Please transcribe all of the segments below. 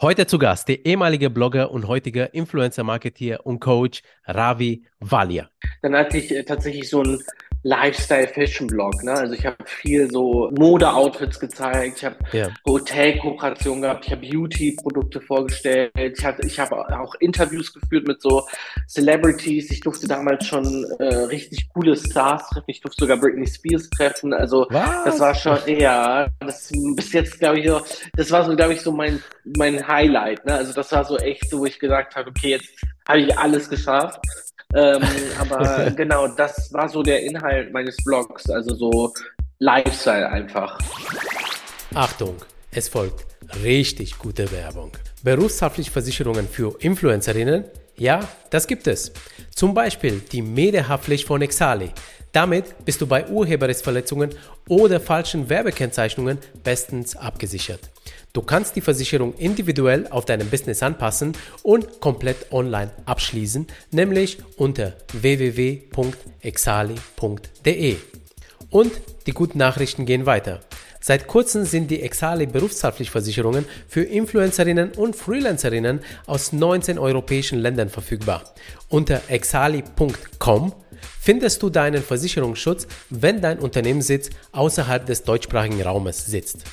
Heute zu Gast der ehemalige Blogger und heutige Influencer-Marketeer und Coach Ravi Valia. Dann hatte ich äh, tatsächlich so ein Lifestyle-Fashion-Blog. Ne? Also ich habe viel so Mode-Outfits gezeigt, ich habe ja. Hotel-Kooperationen gehabt, ich habe Beauty-Produkte vorgestellt, ich, hatte, ich habe auch Interviews geführt mit so Celebrities. Ich durfte damals schon äh, richtig coole Stars treffen. Ich durfte sogar Britney Spears treffen. Also Was? das war schon, ja, das bis jetzt, glaube ich, so, das war so, glaube ich, so mein, mein Highlight. Ne? Also das war so echt so, wo ich gesagt habe, okay, jetzt habe ich alles geschafft. Ähm, aber genau, das war so der Inhalt meines Blogs, also so Lifestyle einfach. Achtung, es folgt richtig gute Werbung. Berufshaftliche Versicherungen für Influencerinnen? Ja, das gibt es. Zum Beispiel die Medienhaftpflicht von Exali. Damit bist du bei Urheberrechtsverletzungen oder falschen Werbekennzeichnungen bestens abgesichert. Du kannst die Versicherung individuell auf deinem Business anpassen und komplett online abschließen, nämlich unter www.exali.de. Und die guten Nachrichten gehen weiter. Seit kurzem sind die Exali Berufshaftpflichtversicherungen für Influencerinnen und Freelancerinnen aus 19 europäischen Ländern verfügbar. Unter exali.com findest du deinen Versicherungsschutz, wenn dein Unternehmenssitz außerhalb des deutschsprachigen Raumes sitzt.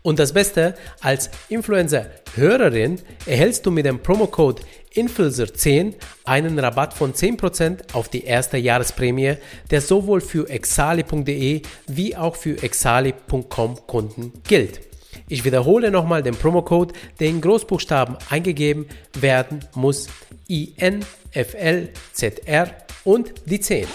Und das Beste, als Influencer-Hörerin erhältst du mit dem Promocode Influencer10 einen Rabatt von 10% auf die erste Jahresprämie, der sowohl für exali.de wie auch für exali.com Kunden gilt. Ich wiederhole nochmal den Promocode, der in Großbuchstaben eingegeben werden muss. INFLZR und die 10.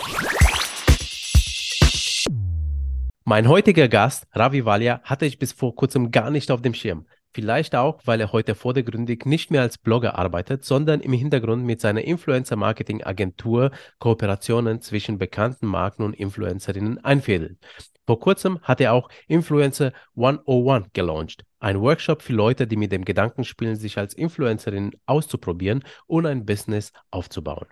Mein heutiger Gast, Ravi Valia, hatte ich bis vor kurzem gar nicht auf dem Schirm. Vielleicht auch, weil er heute vordergründig nicht mehr als Blogger arbeitet, sondern im Hintergrund mit seiner Influencer-Marketing-Agentur Kooperationen zwischen bekannten Marken und Influencerinnen einfädelt. Vor kurzem hat er auch Influencer 101 gelauncht. Ein Workshop für Leute, die mit dem Gedanken spielen, sich als Influencerin auszuprobieren und ein Business aufzubauen.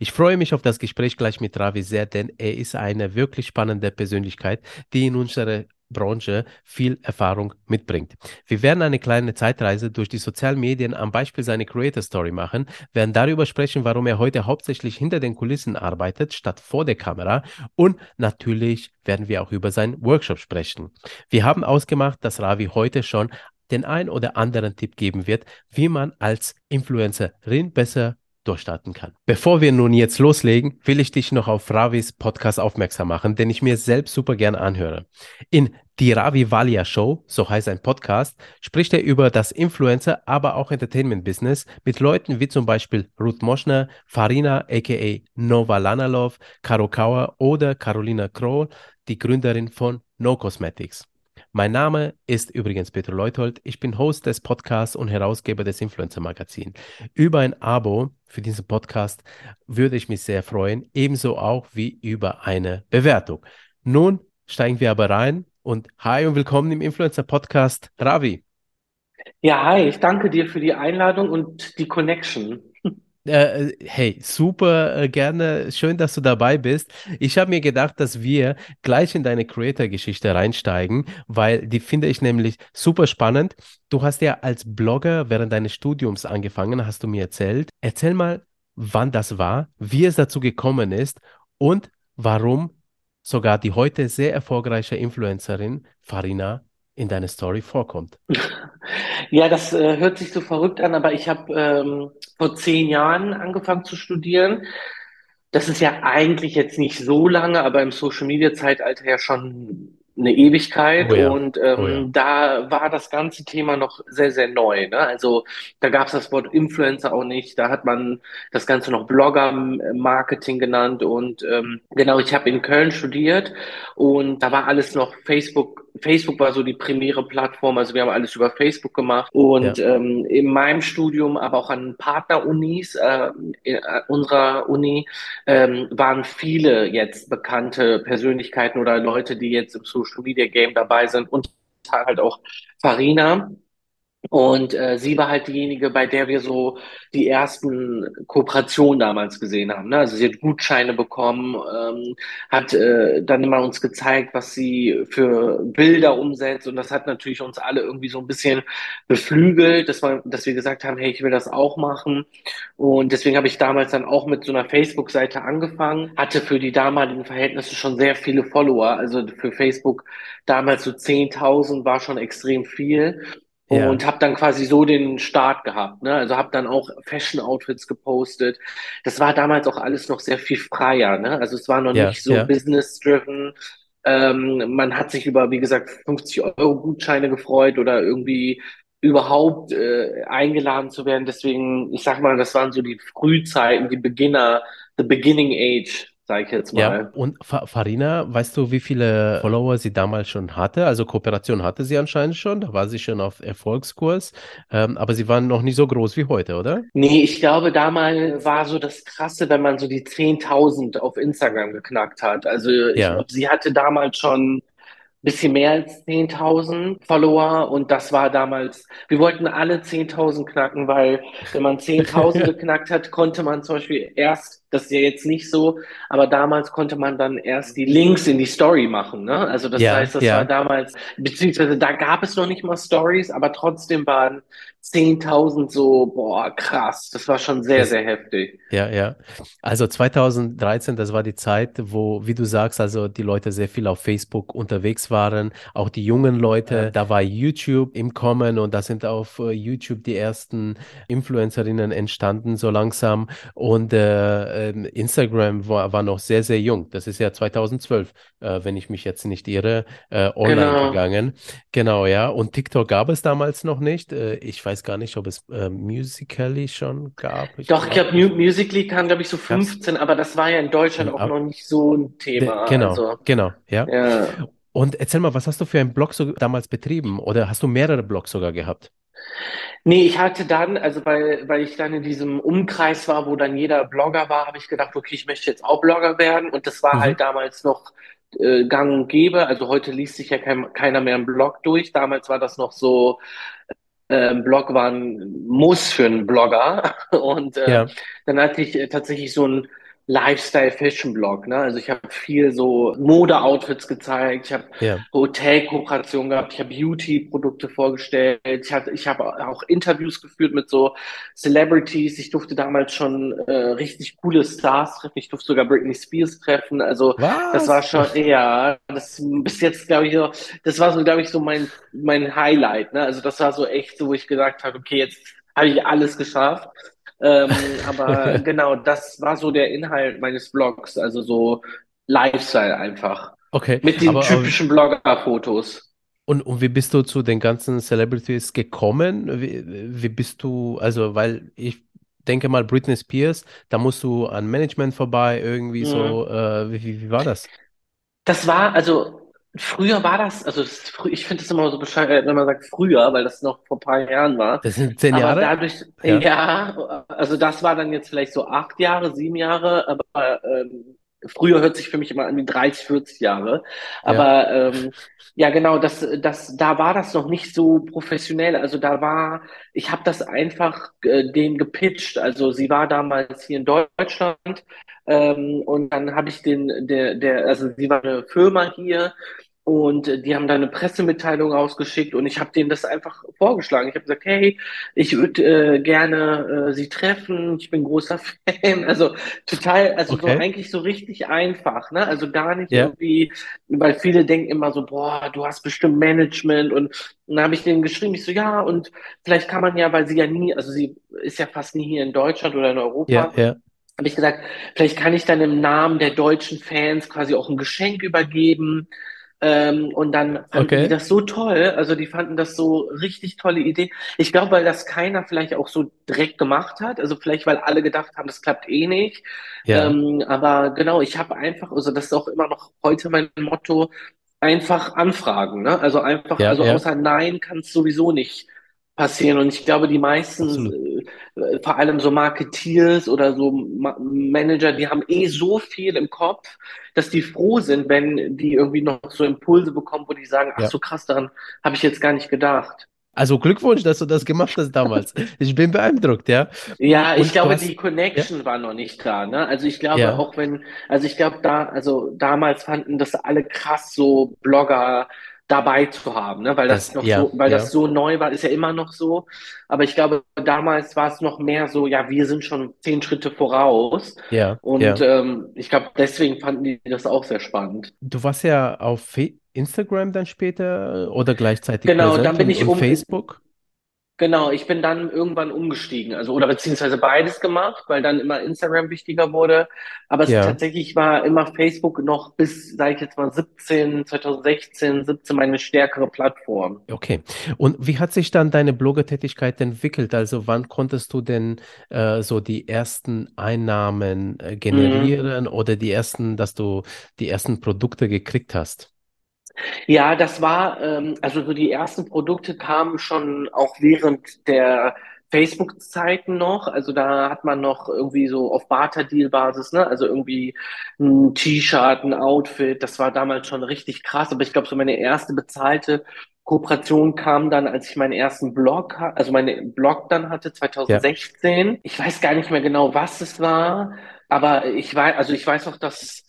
Ich freue mich auf das Gespräch gleich mit Ravi sehr, denn er ist eine wirklich spannende Persönlichkeit, die in unsere Branche viel Erfahrung mitbringt. Wir werden eine kleine Zeitreise durch die sozialen Medien am Beispiel seiner Creator Story machen, werden darüber sprechen, warum er heute hauptsächlich hinter den Kulissen arbeitet, statt vor der Kamera und natürlich werden wir auch über seinen Workshop sprechen. Wir haben ausgemacht, dass Ravi heute schon den ein oder anderen Tipp geben wird, wie man als Influencerin besser durchstarten kann. Bevor wir nun jetzt loslegen, will ich dich noch auf Ravis Podcast aufmerksam machen, den ich mir selbst super gerne anhöre. In die Ravi Valia Show, so heißt ein Podcast, spricht er über das Influencer, aber auch Entertainment-Business mit Leuten wie zum Beispiel Ruth Moschner, Farina aka Nova Lanalov, Karo Kauer oder Carolina Kroll, die Gründerin von No Cosmetics. Mein Name ist übrigens Peter Leuthold. Ich bin Host des Podcasts und Herausgeber des Influencer Magazin. Über ein Abo für diesen Podcast würde ich mich sehr freuen, ebenso auch wie über eine Bewertung. Nun steigen wir aber rein und hi und willkommen im Influencer Podcast Ravi. Ja, hi, ich danke dir für die Einladung und die Connection. Äh, hey, super äh, gerne. Schön, dass du dabei bist. Ich habe mir gedacht, dass wir gleich in deine Creator-Geschichte reinsteigen, weil die finde ich nämlich super spannend. Du hast ja als Blogger während deines Studiums angefangen, hast du mir erzählt. Erzähl mal, wann das war, wie es dazu gekommen ist und warum sogar die heute sehr erfolgreiche Influencerin Farina in deiner Story vorkommt. Ja, das äh, hört sich so verrückt an, aber ich habe ähm, vor zehn Jahren angefangen zu studieren. Das ist ja eigentlich jetzt nicht so lange, aber im Social Media Zeitalter ja schon eine Ewigkeit. Oh ja. Und ähm, oh ja. da war das ganze Thema noch sehr, sehr neu. Ne? Also da gab es das Wort Influencer auch nicht. Da hat man das Ganze noch Blogger-Marketing genannt. Und ähm, genau, ich habe in Köln studiert und da war alles noch Facebook Facebook war so die primäre Plattform, also wir haben alles über Facebook gemacht und ja. ähm, in meinem Studium, aber auch an Partnerunis äh, in, äh, unserer Uni ähm, waren viele jetzt bekannte Persönlichkeiten oder Leute, die jetzt im Social Media Game dabei sind und halt auch Farina. Und äh, sie war halt diejenige, bei der wir so die ersten Kooperationen damals gesehen haben. Ne? Also sie hat Gutscheine bekommen, ähm, hat äh, dann immer uns gezeigt, was sie für Bilder umsetzt. Und das hat natürlich uns alle irgendwie so ein bisschen beflügelt, dass, man, dass wir gesagt haben, hey, ich will das auch machen. Und deswegen habe ich damals dann auch mit so einer Facebook-Seite angefangen, hatte für die damaligen Verhältnisse schon sehr viele Follower. Also für Facebook damals so 10.000 war schon extrem viel Ja, und habe dann quasi so den Start gehabt, ne? Also habe dann auch Fashion-Outfits gepostet. Das war damals auch alles noch sehr viel freier, ne? Also es war noch ja, nicht so ja. business-driven. Ähm, man hat sich über, wie gesagt, 50 Euro Gutscheine gefreut oder irgendwie überhaupt äh, eingeladen zu werden. Deswegen, ich sag mal, das waren so die Frühzeiten, die Beginner, the beginning age, sage ich jetzt Ja, mal. und Fa Farina, weißt du, wie viele Follower sie damals schon hatte? Also Kooperation hatte sie anscheinend schon, da war sie schon auf Erfolgskurs, ähm, aber sie waren noch nicht so groß wie heute, oder? Nee, ich glaube, damals war so das Krasse, wenn man so die 10.000 auf Instagram geknackt hat. Also ich Ja. glaube, sie hatte damals schon bisschen mehr als 10.000 Follower und das war damals, wir wollten alle 10.000 knacken, weil wenn man 10.000 geknackt hat, konnte man zum Beispiel erst, das ist ja jetzt nicht so, aber damals konnte man dann erst die Links in die Story machen, ne? Also das Ja, heißt, das war ja. damals, beziehungsweise da gab es noch nicht mal Stories, aber trotzdem waren 10.000 so, boah, krass, das war schon sehr, Das, sehr heftig. Ja, ja. Also 2013, das war die Zeit, wo, wie du sagst, also die Leute sehr viel auf Facebook unterwegs waren, auch die jungen Leute. Da war YouTube im Kommen und da sind auf äh, YouTube die ersten Influencerinnen entstanden, so langsam. Und äh, ähm, Instagram war, war noch sehr, sehr jung. Das ist ja 2012, äh, wenn ich mich jetzt nicht irre, äh, online Genau. gegangen. Genau, ja. Und TikTok gab es damals noch nicht. Äh, ich weiß gar nicht, ob es äh, Musical.ly schon gab. Ich Doch, ich glaube. Musical.ly kam, glaube ich, so Gab's? 15, aber das war ja in Deutschland auch noch nicht so ein Thema. Genau, Also, genau, ja. ja. Und erzähl mal, was hast du für einen Blog so damals betrieben? Oder hast du mehrere Blogs sogar gehabt? Nee, ich hatte dann, also weil, weil ich dann in diesem Umkreis war, wo dann jeder Blogger war, habe ich gedacht, okay, ich möchte jetzt auch Blogger werden. Und das war Mhm. halt damals noch äh, gang und gäbe. Also heute liest sich ja kein, keiner mehr einen Blog durch. Damals war das noch so, äh, ein Blog war ein Muss für einen Blogger. Und äh, Ja, dann hatte ich äh, tatsächlich so einen Lifestyle-Fashion-Blog. Ne? Also ich habe viel so Mode-Outfits gezeigt, ich habe ja. Hotelkooperationen gehabt, ich habe Beauty-Produkte vorgestellt, ich hatte, ich habe auch Interviews geführt mit so Celebrities. Ich durfte damals schon äh, richtig coole Stars treffen. Ich durfte sogar Britney Spears treffen. Also das war Was? schon, ja, das bis jetzt, glaube ich, so, das war so, glaube ich, so mein, mein Highlight. Ne? Also das war so echt so, wo ich gesagt habe, okay, jetzt habe ich alles geschafft. Ähm, aber genau, das war so der Inhalt meines Blogs, also so Lifestyle einfach. Okay, Mit den aber, aber typischen Blogger-Fotos. und, und wie bist du zu den ganzen Celebrities gekommen? Wie, wie bist du, also, weil ich denke mal, Britney Spears, da musst du an Management vorbei, irgendwie Mhm. so, äh, wie, wie wie war das? Das war, also früher war das, also das, ich finde es immer so bescheuert, wenn man sagt früher, weil das noch vor ein paar Jahren war. Das sind zehn Aber Jahre? dadurch, Ja, ja, also das war dann jetzt vielleicht so acht Jahre, sieben Jahre, aber ähm, früher hört sich für mich immer an wie 30, 40 Jahre. ja, Aber ähm, ja, genau, das, das, da war das noch nicht so professionell. Also da war, ich habe das einfach äh, denen gepitcht. Also sie war damals hier in Deutschland ähm, und dann habe ich den, der, der, also sie war eine Firma hier und äh, die haben da eine Pressemitteilung rausgeschickt und ich habe denen das einfach vorgeschlagen. Ich habe gesagt, hey, ich würde äh, gerne äh, Sie treffen, ich bin großer Fan. Also total, also so okay, eigentlich so richtig einfach, ne? Also gar nicht ja, irgendwie, weil viele denken immer so, boah, du hast bestimmt Management und, und dann habe ich denen geschrieben, ich so, ja, und vielleicht kann man ja, weil sie ja nie, also sie ist ja fast nie hier in Deutschland oder in Europa, ja, habe ich gesagt, vielleicht kann ich dann im Namen der deutschen Fans quasi auch ein Geschenk übergeben. Ähm, und dann fanden die okay, das so toll, also die fanden das so richtig tolle Idee. Ich glaube, weil das keiner vielleicht auch so direkt gemacht hat, also vielleicht weil alle gedacht haben, das klappt eh nicht. ja, Ähm, aber genau, ich habe einfach, also das ist auch immer noch heute mein Motto, einfach anfragen, ne? Also einfach, ja, also ja, außer Nein kann es sowieso nicht passieren. Und ich glaube, die meisten äh, äh, vor allem so Marketeers oder so Ma Manager, die haben eh so viel im Kopf, dass die froh sind, wenn die irgendwie noch so Impulse bekommen, wo die sagen, ach Ja. so krass, daran habe ich jetzt gar nicht gedacht. Also Glückwunsch, dass du das gemacht hast damals. Ich bin beeindruckt, ja. Ja, ich Und glaube, hast, die ja, Connection war noch nicht da, ne? Also ich glaube, ja, auch wenn, also ich glaube da, also damals fanden das alle krass, so Blogger dabei zu haben, ne? Weil das das, noch so, ja, weil das ja, so neu war, ist ja immer noch so. Aber ich glaube, damals war es noch mehr so, ja, wir sind schon zehn Schritte voraus. ja, Und ja. ähm, ich glaube, deswegen fanden die das auch sehr spannend. Du warst ja auf Fe Instagram dann später oder gleichzeitig Genau, dann bin ich um, Facebook? Genau, ich bin dann irgendwann umgestiegen, also oder beziehungsweise beides gemacht, weil dann immer Instagram wichtiger wurde. Aber es Ja. tatsächlich war immer Facebook noch bis, sage ich jetzt mal, 17, 2016, 17 meine stärkere Plattform. Okay. Und wie hat sich dann deine Bloggertätigkeit entwickelt? Also wann konntest du denn äh, so die ersten Einnahmen äh, Mhm. generieren oder die ersten, dass du die ersten Produkte gekriegt hast? Ja, das war, ähm, also so die ersten Produkte kamen schon auch während der Facebook-Zeiten noch. Also da hat man noch irgendwie so auf Barter-Deal-Basis, ne? Also irgendwie ein T-Shirt, ein Outfit. Das war damals schon richtig krass. Aber ich glaube, so meine erste bezahlte Kooperation kam dann, als ich meinen ersten Blog, also meinen Blog dann hatte, Ja, 2016. Ich weiß gar nicht mehr genau, was es war. Aber ich weiß, also ich weiß noch, dass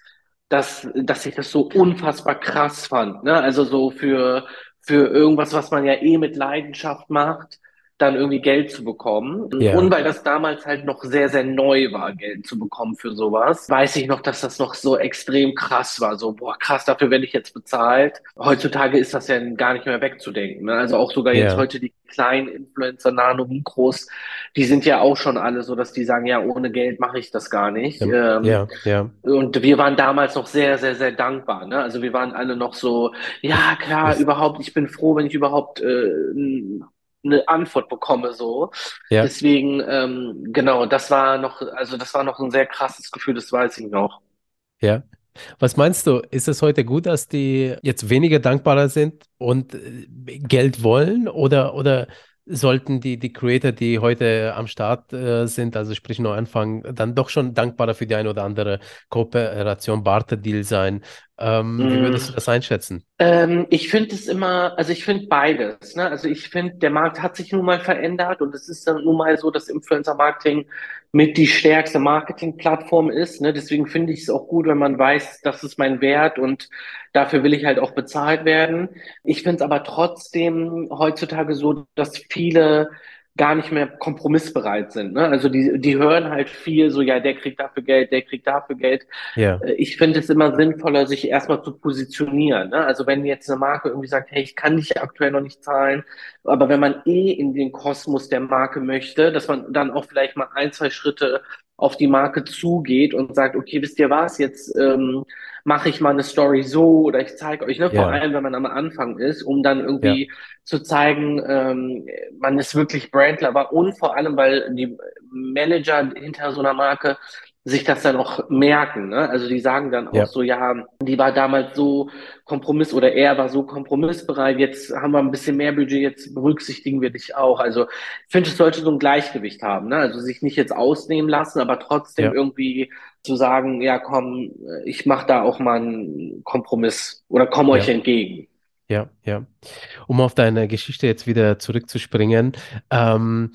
dass, dass ich das so unfassbar krass fand, ne? Also so für, für irgendwas, was man ja eh mit Leidenschaft macht, dann irgendwie Geld zu bekommen. Und ja, weil das damals halt noch sehr, sehr neu war, Geld zu bekommen für sowas, weiß ich noch, dass das noch so extrem krass war. So, boah, krass, dafür werde ich jetzt bezahlt. Heutzutage ist das ja gar nicht mehr wegzudenken. Ne? Also auch sogar jetzt ja, heute die kleinen Influencer, Nano, Mikros, die sind ja auch schon alle so, dass die sagen, ja, ohne Geld mache ich das gar nicht. ja, Ähm, ja, ja. und wir waren damals noch sehr, sehr, sehr dankbar, ne? Also wir waren alle noch so, ja, klar, das, überhaupt, ich bin froh, wenn ich überhaupt äh, eine Antwort bekomme, so. ja, Deswegen, ähm, genau, das war noch, also das war noch ein sehr krasses Gefühl, das weiß ich noch. ja. Was meinst du? Ist es heute gut, dass die jetzt weniger dankbarer sind und äh, Geld wollen oder, oder sollten die, die Creator, die heute am Start äh, sind, also sprich neu anfangen, dann doch schon dankbarer für die eine oder andere Kooperation, Barter-Deal sein? Ähm, wie Mm. würdest du das einschätzen? Ähm, ich finde es immer, also ich finde beides, ne? Also ich finde, der Markt hat sich nun mal verändert und es ist dann nun mal so, dass Influencer-Marketing mit die stärkste Marketingplattform ist, ne? Deswegen finde ich es auch gut, wenn man weiß, das ist mein Wert und dafür will ich halt auch bezahlt werden. Ich finde es aber trotzdem heutzutage so, dass viele gar nicht mehr kompromissbereit sind, ne? Also die, die hören halt viel so, ja, der kriegt dafür Geld, der kriegt dafür Geld. Ja, Äh, Ich finde es immer sinnvoller, sich erstmal zu positionieren. Ne? Also wenn jetzt eine Marke irgendwie sagt, hey, ich kann dich aktuell noch nicht zahlen, aber wenn man eh in den Kosmos der Marke möchte, dass man dann auch vielleicht mal ein, zwei Schritte auf die Marke zugeht und sagt, okay, wisst ihr was, jetzt ähm, mache ich mal eine Story so oder ich zeige euch, ne, vor ja, allem wenn man am Anfang ist, um dann ja, irgendwie zu zeigen, ähm, man ist wirklich Brandlover und vor allem, weil die Manager hinter so einer Marke sich das dann auch merken, ne? Also die sagen dann auch ja, so, ja, die war damals so kompromiss oder er war so kompromissbereit, jetzt haben wir ein bisschen mehr Budget, jetzt berücksichtigen wir dich auch. Also ich finde, es sollte so ein Gleichgewicht haben, ne? Also sich nicht jetzt ausnehmen lassen, aber trotzdem ja, irgendwie zu sagen, ja, komm, ich mache da auch mal einen Kompromiss oder euch ja, entgegen. ja, ja. Um auf deine Geschichte jetzt wieder zurückzuspringen, ähm,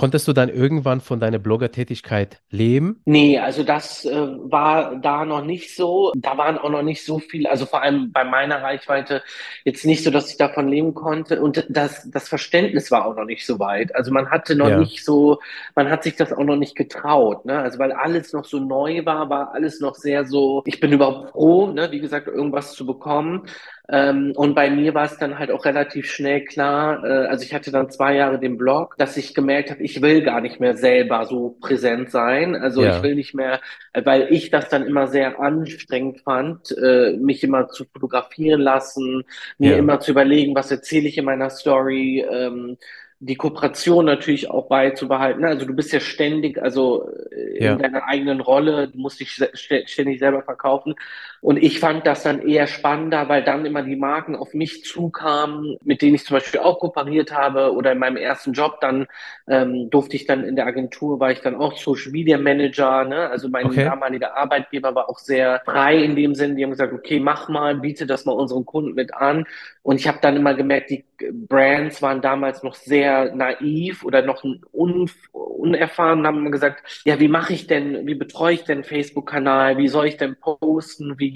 konntest du dann irgendwann von deiner Bloggertätigkeit leben? Nee, also das äh, war da noch nicht so. Da waren auch noch nicht so viel, also vor allem bei meiner Reichweite jetzt nicht so, dass ich davon leben konnte. Und das, das Verständnis war auch noch nicht so weit. Also man hatte noch Ja, nicht so, man hat sich das auch noch nicht getraut, ne? Also weil alles noch so neu war, war alles noch sehr so, ich bin überhaupt froh, ne, wie gesagt, irgendwas zu bekommen. Ähm, und bei mir war es dann halt auch relativ schnell klar, äh, also ich hatte dann zwei Jahre den Blog, dass ich gemerkt habe, ich will gar nicht mehr selber so präsent sein. Also ich ja, will nicht mehr, äh, weil ich das dann immer sehr anstrengend fand, äh, mich immer zu fotografieren lassen, mir ja, immer zu überlegen, was erzähle ich in meiner Story, ähm, die Kooperation natürlich auch beizubehalten. Also du bist ja ständig, also in Ja. deiner eigenen Rolle, du musst dich ständig selber verkaufen. Und ich fand das dann eher spannender, weil dann immer die Marken auf mich zukamen, mit denen ich zum Beispiel auch kooperiert habe oder in meinem ersten Job dann ähm, durfte ich dann in der Agentur, war ich dann auch Social Media Manager, ne? Also mein Okay. damaliger Arbeitgeber war auch sehr frei in dem Sinn. Die haben gesagt, okay, mach mal, biete das mal unseren Kunden mit an. Und ich habe dann immer gemerkt, die Brands waren damals noch sehr naiv oder noch un unerfahren, haben gesagt, ja, wie mache ich denn, wie betreue ich denn Facebook-Kanal, wie soll ich denn posten, wie,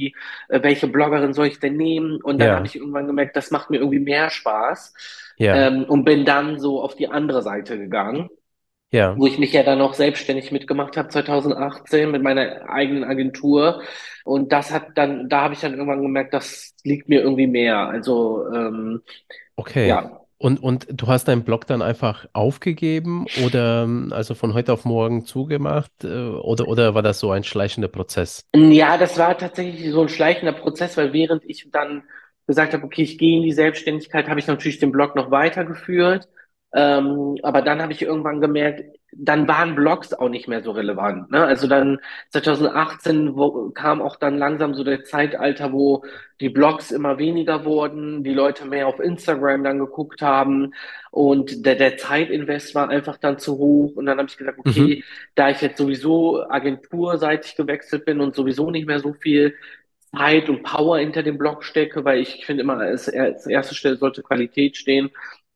äh, welche Bloggerin soll ich denn nehmen? Und dann habe Ja. ich irgendwann gemerkt, das macht mir irgendwie mehr Spaß. Ja. Ähm, und bin dann so auf die andere Seite gegangen, Ja. wo ich mich ja dann auch selbstständig mitgemacht habe 2018 mit meiner eigenen Agentur. Und das hat dann, da habe ich dann irgendwann gemerkt, das liegt mir irgendwie mehr. Also ähm, Okay. ja, Und, und du hast deinen Blog dann einfach aufgegeben oder also von heute auf morgen zugemacht äh, oder, oder war das so ein schleichender Prozess? Ja, das war tatsächlich so ein schleichender Prozess, weil während ich dann gesagt habe, okay, ich gehe in die Selbstständigkeit, habe ich natürlich den Blog noch weitergeführt. Ähm, aber dann habe ich irgendwann gemerkt, dann waren Blogs auch nicht mehr so relevant. Ne? Also dann 2018 wo, kam auch dann langsam so der Zeitalter, wo die Blogs immer weniger wurden, die Leute mehr auf Instagram dann geguckt haben und der, der Zeitinvest war einfach dann zu hoch. Und dann habe ich gesagt, Mhm. okay, da ich jetzt sowieso agenturseitig gewechselt bin und sowieso nicht mehr so viel Zeit und Power hinter dem Blog stecke, weil ich finde immer, als, als erste Stelle sollte Qualität stehen,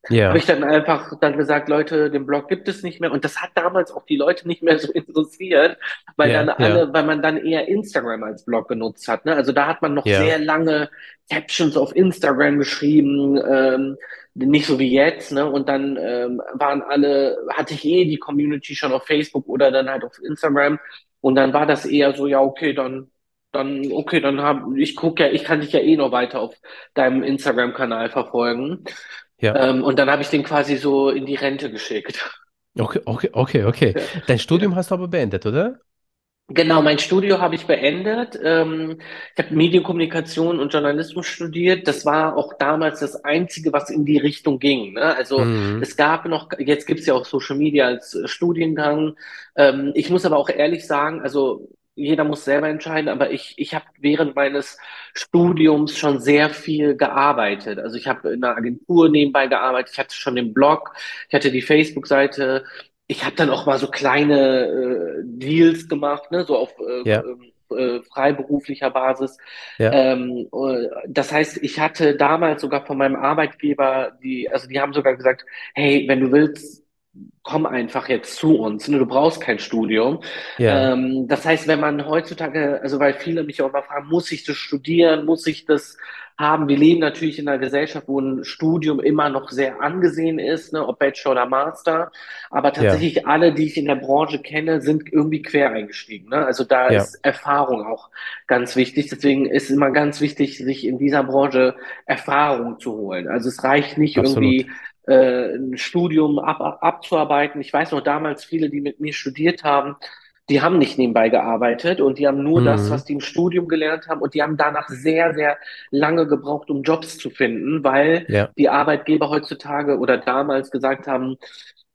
habe Ja. ich dann einfach dann gesagt, Leute, den Blog gibt es nicht mehr. Und das hat damals auch die Leute nicht mehr so interessiert, weil Ja. dann Ja. alle, weil man dann eher Instagram als Blog genutzt hat. Ne? Also da hat man noch Ja. sehr lange Captions auf Instagram geschrieben, ähm, nicht so wie jetzt, ne? Und dann ähm, waren alle, hatte ich eh die Community schon auf Facebook oder dann halt auf Instagram. Und dann war das eher so, ja, okay, dann, dann, okay, dann hab, ich gucke ja, ich kann dich ja eh noch weiter auf deinem Instagram-Kanal verfolgen. Ja. Ähm, und dann habe ich den quasi so in die Rente geschickt. Okay, okay, okay, okay. Ja, Dein. Studium hast du aber beendet, oder? Genau, mein Studio habe ich beendet. Ähm, ich habe Medienkommunikation und Journalismus studiert. Das war auch damals das Einzige, was in die Richtung ging. Ne? Also Mhm. es gab noch, jetzt gibt's ja auch Social Media als äh, Studiengang. Ähm, ich muss aber auch ehrlich sagen, also jeder muss selber entscheiden, aber ich, ich habe während meines Studiums schon sehr viel gearbeitet. Also ich habe in einer Agentur nebenbei gearbeitet, ich hatte schon den Blog, ich hatte die Facebook-Seite, ich habe dann auch mal so kleine äh, Deals gemacht, ne, so auf äh, Ja. äh, freiberuflicher Basis. Ja. Ähm, äh, das heißt, ich hatte damals sogar von meinem Arbeitgeber die, also die haben sogar gesagt, hey, wenn du willst, komm einfach jetzt zu uns, ne? Du brauchst kein Studium. Ja. Ähm, das heißt, wenn man heutzutage, also weil viele mich auch mal fragen, muss ich das studieren, muss ich das haben? Wir leben natürlich in einer Gesellschaft, wo ein Studium immer noch sehr angesehen ist, ne? Ob Bachelor oder Master. Aber tatsächlich alle, die ich in der Branche kenne, sind irgendwie quer eingestiegen. Ne? Also da Ja. ist Erfahrung auch ganz wichtig. Deswegen ist immer ganz wichtig, sich in dieser Branche Erfahrung zu holen. Also es reicht nicht Absolut. irgendwie äh, ein Studium ab, ab, abzuarbeiten. Ich weiß noch damals, viele, die mit mir studiert haben, die haben nicht nebenbei gearbeitet und die haben nur das, Mhm. was die im Studium gelernt haben und die haben danach sehr, sehr lange gebraucht, um Jobs zu finden, weil Ja. die Arbeitgeber heutzutage oder damals gesagt haben,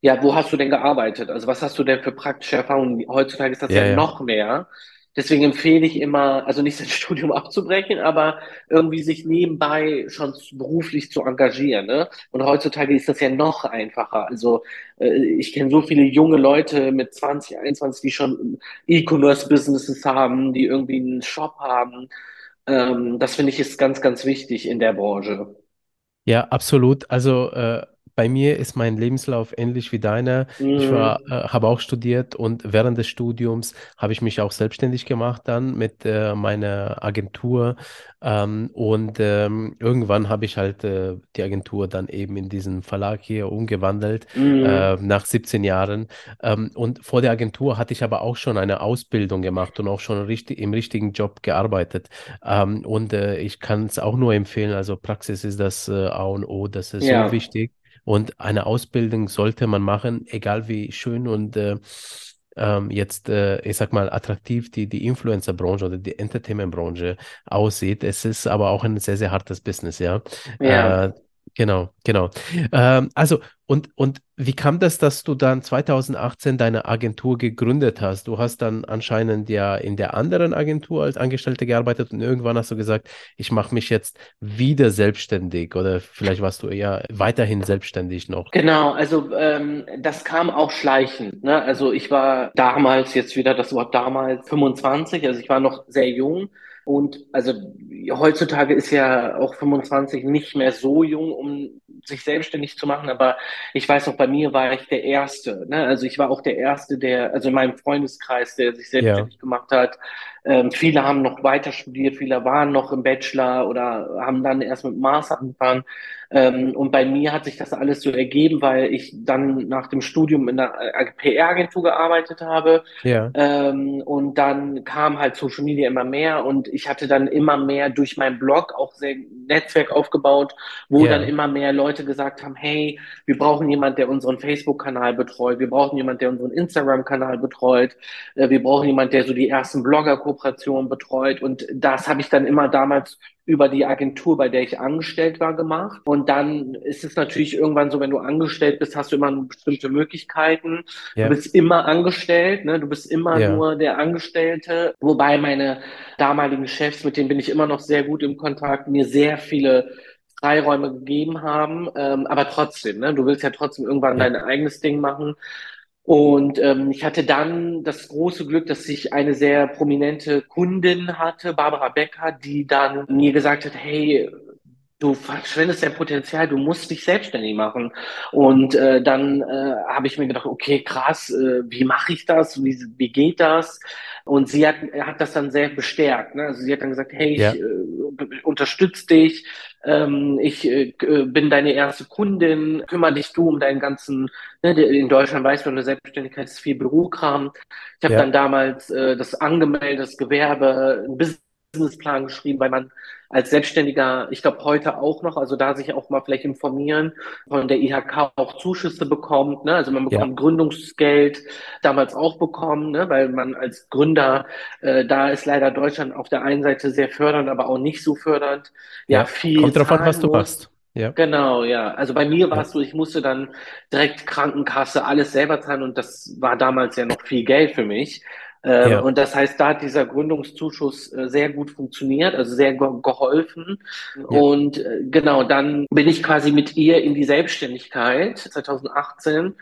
ja, wo hast du denn gearbeitet? Also was hast du denn für praktische Erfahrungen? Heutzutage ist das Ja, ja ja. noch mehr. Deswegen empfehle ich immer, also nicht das Studium abzubrechen, aber irgendwie sich nebenbei schon beruflich zu engagieren, ne? Und heutzutage ist das ja noch einfacher. Also äh, ich kenne so viele junge Leute mit 20, 21, die schon E-Commerce-Businesses haben, die irgendwie einen Shop haben. Ähm, das finde ich ist ganz, ganz wichtig in der Branche. Ja, absolut. Also äh, bei mir ist mein Lebenslauf ähnlich wie deiner. Ich war, Mhm. äh, habe auch studiert und während des Studiums habe ich mich auch selbstständig gemacht dann mit äh, meiner Agentur. Ähm, und ähm, irgendwann habe ich halt äh, die Agentur dann eben in diesen Verlag hier umgewandelt, Mhm. äh, nach 17 Jahren. Ähm, und vor der Agentur hatte ich aber auch schon eine Ausbildung gemacht und auch schon richtig, im richtigen Job gearbeitet. Ähm, und äh, ich kann es auch nur empfehlen, also Praxis ist das äh, A und O, das ist so Ja, wichtig. Und eine Ausbildung sollte man machen, egal wie schön und äh, ähm, jetzt, äh, ich sag mal, attraktiv die, die Influencer-Branche oder die Entertainment-Branche aussieht. Es ist aber auch ein sehr, sehr hartes Business, ja. ja. Äh, genau, genau. Ähm, also, Und, und wie kam das, dass du dann 2018 deine Agentur gegründet hast? Du hast dann anscheinend ja in der anderen Agentur als Angestellte gearbeitet und irgendwann hast du gesagt, ich mache mich jetzt wieder selbstständig oder vielleicht warst du ja weiterhin selbstständig noch. Genau, also ähm, das kam auch schleichend. Ne? Also ich war damals, jetzt wieder das Wort damals, 25, also ich war noch sehr jung. Und also heutzutage ist ja auch 25 nicht mehr so jung, um sich selbstständig zu machen, aber ich weiß auch, bei mir war ich der Erste. Ne? Also ich war auch der Erste, der, also in meinem Freundeskreis, der sich selbstständig ja. gemacht hat. Ähm, viele haben noch weiter studiert, viele waren noch im Bachelor oder haben dann erst mit Master angefangen. Ähm, und bei mir hat sich das alles so ergeben, weil ich dann nach dem Studium in der PR-Agentur gearbeitet habe. Ja. Ähm, und dann kam halt Social Media immer mehr und ich hatte dann immer mehr durch meinen Blog auch sehr Netzwerk aufgebaut, wo ja. dann immer mehr Leute gesagt haben, hey, wir brauchen jemand, der unseren Facebook-Kanal betreut, wir brauchen jemand, der unseren Instagram-Kanal betreut, äh, wir brauchen jemand, der so die ersten Blogger-Kooperationen betreut. Und das habe ich dann immer damals über die Agentur, bei der ich angestellt war, gemacht. Und dann ist es natürlich irgendwann so, wenn du angestellt bist, hast du immer bestimmte Möglichkeiten. Ja. Du bist immer angestellt, ne? du bist immer ja. nur der Angestellte. Wobei meine damaligen Chefs, mit denen bin ich immer noch sehr gut im Kontakt, mir sehr viele Freiräume gegeben haben. Ähm, aber trotzdem, ne? du willst ja trotzdem irgendwann ja. dein eigenes Ding machen. Und ähm, ich hatte dann das große Glück, dass ich eine sehr prominente Kundin hatte, Barbara Becker, die dann mir gesagt hat, hey, du verschwendest dein Potenzial, du musst dich selbstständig machen. Und äh, dann äh, habe ich mir gedacht, okay, krass, äh, wie mache ich das? Wie, wie geht das? Und sie hat, hat das dann sehr bestärkt. Ne? Also sie hat dann gesagt, hey, ja. ich äh, unterstütze dich, ähm, ich äh, bin deine erste Kundin, kümmere dich du um deinen ganzen, ne, in Deutschland weißt du, in der Selbstständigkeit ist viel Bürokram. Ich habe ja. dann damals äh, das angemeldet, das Gewerbe, ein Businessplan geschrieben, weil man als Selbstständiger, ich glaube heute auch noch, also da sich auch mal vielleicht informieren, von der IHK auch Zuschüsse bekommt, ne? also man bekommt ja. Gründungsgeld, damals auch bekommen, ne? weil man als Gründer, äh, da ist leider Deutschland auf der einen Seite sehr fördernd, aber auch nicht so fördernd. Ja, ja viel. Kommt drauf an, was du machst. Ja. Genau, ja. Also bei mir war es so, ich musste dann direkt Krankenkasse, alles selber zahlen und das war damals ja noch viel Geld für mich. Ähm, ja. Und das heißt, da hat dieser Gründungszuschuss äh, sehr gut funktioniert, also sehr ge geholfen. Ja. Und äh, genau, dann bin ich quasi mit ihr in die Selbstständigkeit 2018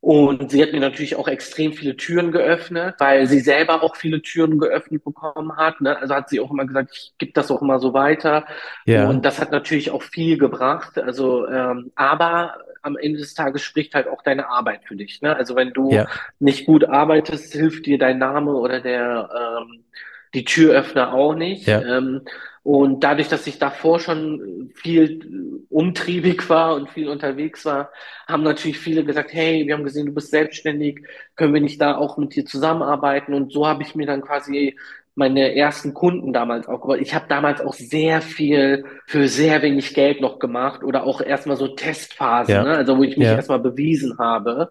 und sie hat mir natürlich auch extrem viele Türen geöffnet, weil sie selber auch viele Türen geöffnet bekommen hat. Ne? Also hat sie auch immer gesagt, ich gebe das auch immer so weiter. Ja. Und das hat natürlich auch viel gebracht. Also, ähm, aber am Ende des Tages spricht halt auch deine Arbeit für dich. Ne? Also wenn du ja. nicht gut arbeitest, hilft dir dein Name oder der ähm, die Türöffner auch nicht. Ja. Ähm, und dadurch, dass ich davor schon viel umtriebig war und viel unterwegs war, haben natürlich viele gesagt, hey, wir haben gesehen, du bist selbstständig, können wir nicht da auch mit dir zusammenarbeiten? Und so habe ich mir dann quasi meine ersten Kunden damals auch Ich habe damals auch sehr viel für sehr wenig Geld noch gemacht oder auch erstmal so Testphasen, ja. ne? also wo ich mich ja. erstmal bewiesen habe.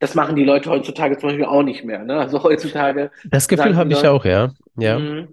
Das machen die Leute heutzutage zum Beispiel auch nicht mehr. Ne? Also heutzutage. Das Gefühl habe ich auch, ja. Ja. Mhm.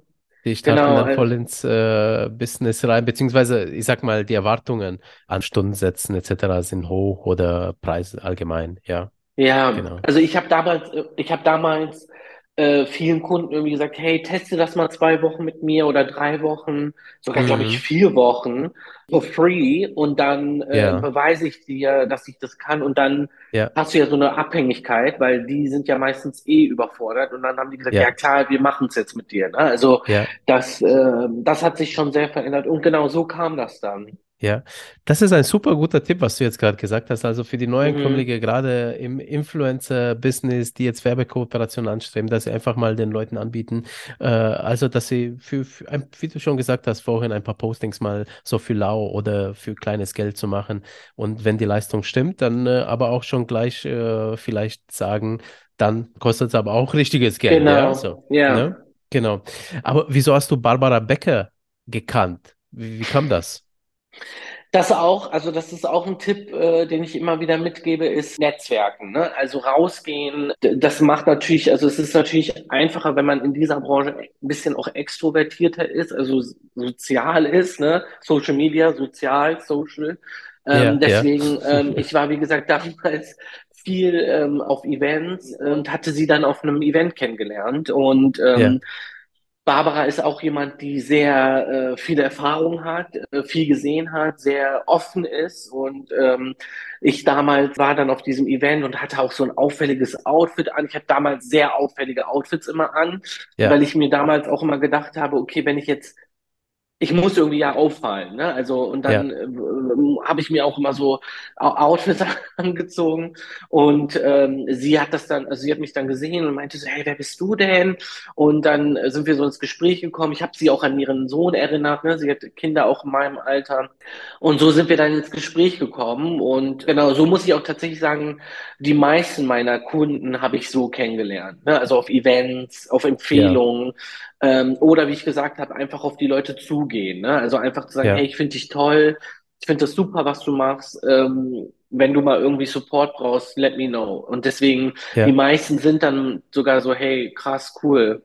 Die starten genau, dann voll ins äh, Business rein, beziehungsweise ich sag mal, die Erwartungen an Stundensätzen etc. sind hoch oder Preise allgemein, ja. Ja, genau. also ich habe damals, ich habe damals äh, vielen Kunden irgendwie gesagt, hey, teste das mal zwei Wochen mit mir oder drei Wochen, sogar, mhm. glaube ich, vier Wochen for free und dann äh, ja. beweise ich dir, dass ich das kann und dann ja. hast du ja so eine Abhängigkeit, weil die sind ja meistens eh überfordert und dann haben die gesagt, ja, ja klar, wir machen es jetzt mit dir. Ne? Also das, äh, das hat sich schon sehr verändert und genau so kam das dann. Ja, das ist ein super guter Tipp, was du jetzt gerade gesagt hast. Also für die Neuankömmlinge, mhm. gerade im Influencer-Business, die jetzt Werbekooperationen anstreben, dass sie einfach mal den Leuten anbieten, äh, also dass sie für, für, wie du schon gesagt hast, vorhin ein paar Postings mal so für lau oder für kleines Geld zu machen. Und wenn die Leistung stimmt, dann äh, aber auch schon gleich äh, vielleicht sagen, dann kostet es aber auch richtiges Geld. Genau. Ja, so, ja. Ne? Genau. Aber wieso hast du Barbara Becker gekannt? Wie, wie kam das? Das auch, also das ist auch ein Tipp, äh, den ich immer wieder mitgebe, ist Netzwerken. Ne? Also rausgehen, das macht natürlich, also es ist natürlich einfacher, wenn man in dieser Branche ein bisschen auch extrovertierter ist, also sozial ist, ne? Social Media, sozial, social. Ähm, ja, deswegen, ähm, ich war, wie gesagt, damals viel ähm, auf Events und hatte sie dann auf einem Event kennengelernt. Und ähm, Barbara ist auch jemand, die sehr äh, viele Erfahrung hat, äh, viel gesehen hat, sehr offen ist. Und ähm, ich damals war dann auf diesem Event und hatte auch so ein auffälliges Outfit an. Ich hatte damals sehr auffällige Outfits immer an, ja, weil ich mir damals auch immer gedacht habe, okay, wenn ich jetzt ich muss irgendwie ja auffallen, ne? Also und ja, dann äh, habe ich mir auch immer so Outfits angezogen und ähm, sie hat das dann, also sie hat mich dann gesehen und meinte so, hey, wer bist du denn? Und dann sind wir so ins Gespräch gekommen. Ich habe sie auch an ihren Sohn erinnert, ne? Sie hat Kinder auch in meinem Alter und so sind wir dann ins Gespräch gekommen und genau, so muss ich auch tatsächlich sagen, die meisten meiner Kunden habe ich so kennengelernt, ne? Also auf Events, auf ja, Empfehlungen ähm, oder wie ich gesagt habe, einfach auf die Leute zugehen. Ne? Also einfach zu sagen, hey, ja, ich finde dich toll, ich finde das super, was du machst. Ähm, wenn du mal irgendwie Support brauchst, let me know. Und deswegen, die ja. meisten sind dann sogar so, hey, krass, cool.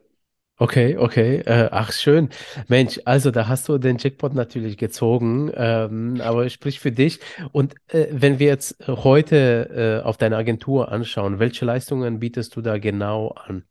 Okay, okay. Äh, ach, schön. Mensch, also da hast du den Jackpot natürlich gezogen, ähm, aber sprich für dich. Und äh, wenn wir jetzt heute äh, auf deine Agentur anschauen, welche Leistungen bietest du da genau an?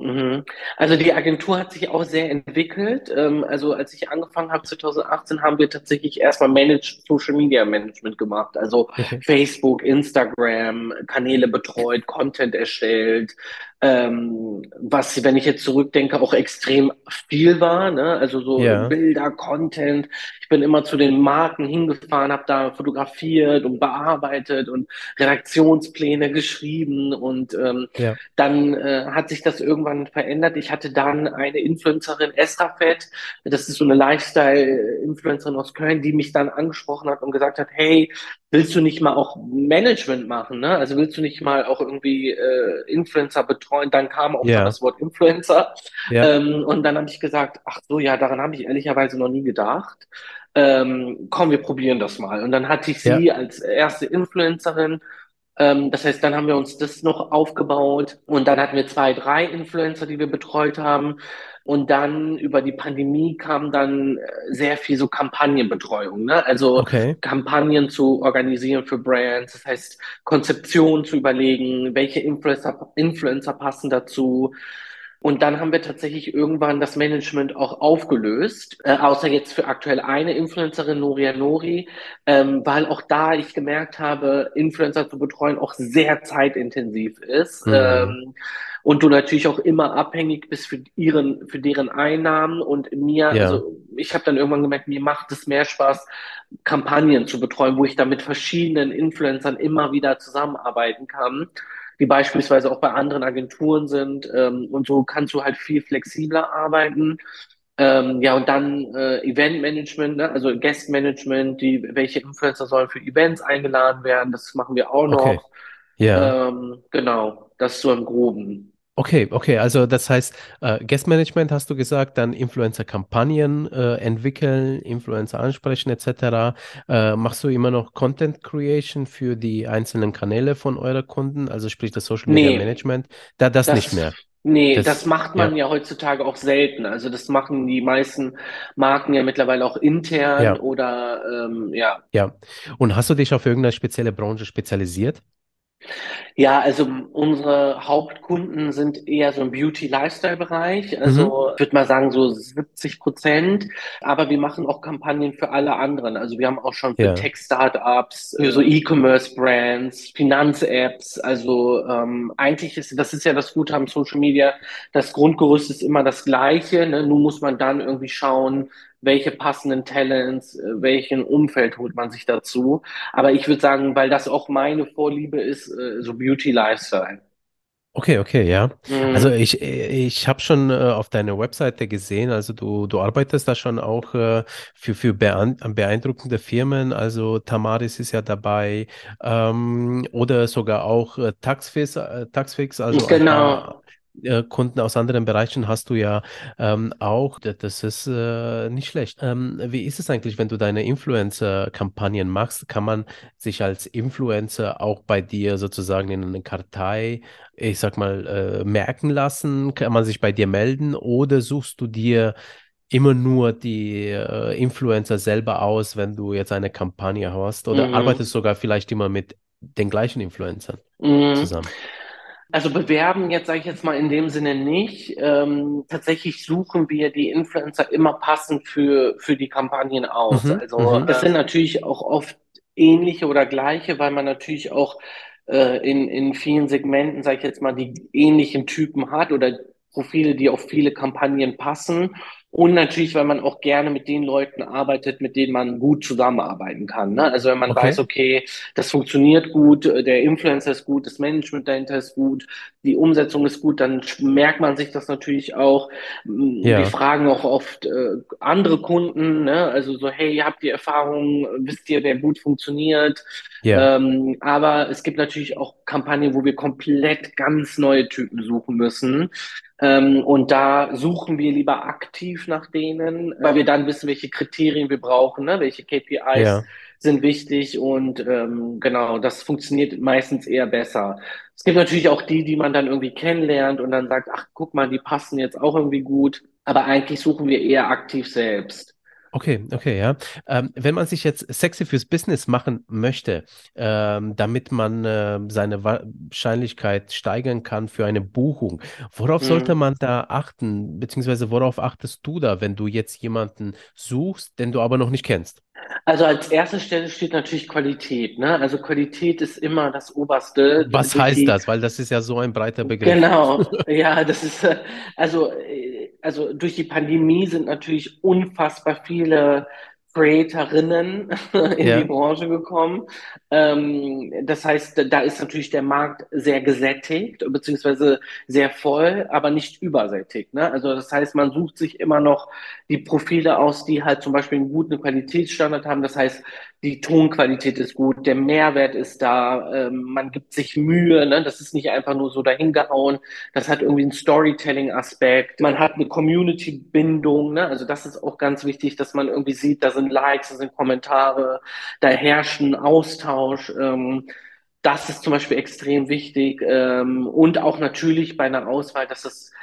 Mhm. Also die Agentur hat sich auch sehr entwickelt. Ähm, also als ich angefangen habe 2018, haben wir tatsächlich erstmal Managed Social Media Management gemacht. Also Okay. Facebook, Instagram, Kanäle betreut, Content erstellt. Ähm, was, wenn ich jetzt zurückdenke, auch extrem viel war. Ne? Also so Ja, Bilder, Content. Ich bin immer zu den Marken hingefahren, habe da fotografiert und bearbeitet und Redaktionspläne geschrieben und ähm, ja, dann äh, hat sich das irgendwann verändert. Ich hatte dann eine Influencerin, Estrafet, das ist so eine Lifestyle-Influencerin aus Köln, die mich dann angesprochen hat und gesagt hat, hey, willst du nicht mal auch Management machen, ne? Also willst du nicht mal auch irgendwie äh, Influencer betreuen? Dann kam auch ja, das Wort Influencer. ja, Ähm, und dann habe ich gesagt, ach so, ja, daran habe ich ehrlicherweise noch nie gedacht. Ähm, komm, wir probieren das mal. Und dann hatte ich ja. sie als erste Influencerin ähm, das heißt, dann haben wir uns das noch aufgebaut und dann hatten wir zwei, drei Influencer, die wir betreut haben. Und dann über die Pandemie kam dann äh, sehr viel so Kampagnenbetreuung, ne? Also Okay. Kampagnen zu organisieren für Brands, das heißt Konzeption zu überlegen, welche Influencer, Influencer passen dazu, und dann haben wir tatsächlich irgendwann das Management auch aufgelöst, äh, außer jetzt für aktuell eine Influencerin, Noria Nori, ähm, weil auch da ich gemerkt habe, Influencer zu betreuen auch sehr zeitintensiv ist. Mhm. Ähm, und du natürlich auch immer abhängig bist für ihren, für deren Einnahmen. Und mir, Ja, also ich habe dann irgendwann gemerkt, mir macht es mehr Spaß, Kampagnen zu betreuen, wo ich dann mit verschiedenen Influencern immer wieder zusammenarbeiten kann die beispielsweise auch bei anderen Agenturen sind. Ähm, und so kannst du halt viel flexibler arbeiten. Ähm, ja, und dann äh, Eventmanagement, ne? also Guestmanagement, die, welche Influencer sollen für Events eingeladen werden, das machen wir auch okay. noch. Ja. Ähm, genau, das so im Groben. Okay, okay, also das heißt, äh, Guest Management hast du gesagt, dann Influencer-Kampagnen äh, entwickeln, Influencer ansprechen etc. Äh, machst du immer noch Content Creation für die einzelnen Kanäle von eurer Kunden, also sprich das Social Media Nee, Management? Da das nicht das, mehr. nee, das Das, macht ja, man ja heutzutage auch selten. Also das machen die meisten Marken ja mittlerweile auch intern ja, oder ähm, ja, ja. Und hast du dich auf irgendeine spezielle Branche spezialisiert? Ja, also unsere Hauptkunden sind eher so im Beauty-Lifestyle-Bereich. Mhm. Also ich würde mal sagen so 70 Prozent. Aber wir machen auch Kampagnen für alle anderen. Also wir haben auch schon für Ja, Tech-Startups, für so E-Commerce-Brands, Finanz-Apps. Also ähm, eigentlich ist das ist ja das Gute am Social Media. Das Grundgerüst ist immer das gleiche. Ne? Nun muss man dann irgendwie schauen, welche passenden Talents, äh, welchen Umfeld holt man sich dazu. Aber ich würde sagen, weil das auch meine Vorliebe ist, äh, so Beauty Lifestyle. Okay, okay, ja. Also Mhm. ich, ich habe schon äh, auf deiner Webseite gesehen, also du, du arbeitest da schon auch äh, für, für beein- beeindruckende Firmen, also Tamaris ist ja dabei ähm, oder sogar auch äh, Taxfix, Taxfix, also Genau. Äh, Kunden aus anderen Bereichen hast du ja ähm, auch. Das ist äh, nicht schlecht. Ähm, wie ist es eigentlich, wenn du deine Influencer-Kampagnen machst? Kann man sich als Influencer auch bei dir sozusagen in eine Kartei ich sag mal, äh, merken lassen? Kann man sich bei dir melden oder suchst du dir immer nur die äh, Influencer selber aus, wenn du jetzt eine Kampagne hast? Oder Mhm. arbeitest du sogar vielleicht immer mit den gleichen Influencern Mhm. zusammen? Also bewerben jetzt sage ich jetzt mal in dem Sinne nicht. Ähm, tatsächlich suchen wir die Influencer immer passend für, für die Kampagnen aus. Mhm, Also mhm, das sind natürlich auch oft ähnliche oder gleiche, weil man natürlich auch äh, in, in vielen Segmenten, sage ich jetzt mal, die ähnlichen Typen hat oder Profile, die auf viele Kampagnen passen. Und natürlich, weil man auch gerne mit den Leuten arbeitet, mit denen man gut zusammenarbeiten kann. Ne? Also wenn man weiß, okay, okay, das funktioniert gut, äh, der Influencer ist gut, das Management dahinter ist gut, die Umsetzung ist gut, dann merkt man sich das natürlich auch. Wir ja, fragen auch oft äh, andere Kunden, ne? Also so, hey, habt ihr Erfahrung, wisst ihr, wer gut funktioniert? ja, Ähm, aber es gibt natürlich auch Kampagnen, wo wir komplett ganz neue Typen suchen müssen. Ähm, und da suchen wir lieber aktiv nach denen, weil wir dann wissen, welche Kriterien wir brauchen, ne? Welche KPIs ja. sind wichtig und ähm, genau, das funktioniert meistens eher besser. Es gibt natürlich auch die, die man dann irgendwie kennenlernt und dann sagt, ach, guck mal, die passen jetzt auch irgendwie gut. Aber eigentlich suchen wir eher aktiv selbst. Okay, okay, ja. Ähm, wenn man sich jetzt sexy fürs Business machen möchte, ähm, damit man äh, seine Wahrscheinlichkeit steigern kann für eine Buchung, worauf sollte Mhm. man da achten, beziehungsweise worauf achtest du da, wenn du jetzt jemanden suchst, den du aber noch nicht kennst? Also als erste Stelle steht natürlich Qualität, ne? Also Qualität ist immer das Oberste Was heißt das? Weil das ist ja so ein breiter Begriff. Genau, ja, das ist äh, also äh, also durch die Pandemie sind natürlich unfassbar viele Creatorinnen in die Ja, Branche gekommen. Ähm, das heißt, da ist natürlich der Markt sehr gesättigt, beziehungsweise sehr voll, aber nicht übersättigt, ne? Also das heißt, man sucht sich immer noch die Profile aus, die halt zum Beispiel einen guten Qualitätsstandard haben. Das heißt, die Tonqualität ist gut, der Mehrwert ist da, ähm, man gibt sich Mühe, ne? Das ist nicht einfach nur so dahingehauen. Das hat irgendwie einen Storytelling-Aspekt. Man hat eine Community-Bindung, ne? Also das ist auch ganz wichtig, dass man irgendwie sieht, da sind Likes, da sind Kommentare, da herrscht ein Austausch. Ähm, das ist zum Beispiel extrem wichtig. Ähm, und auch natürlich bei einer Auswahl, dass es äh,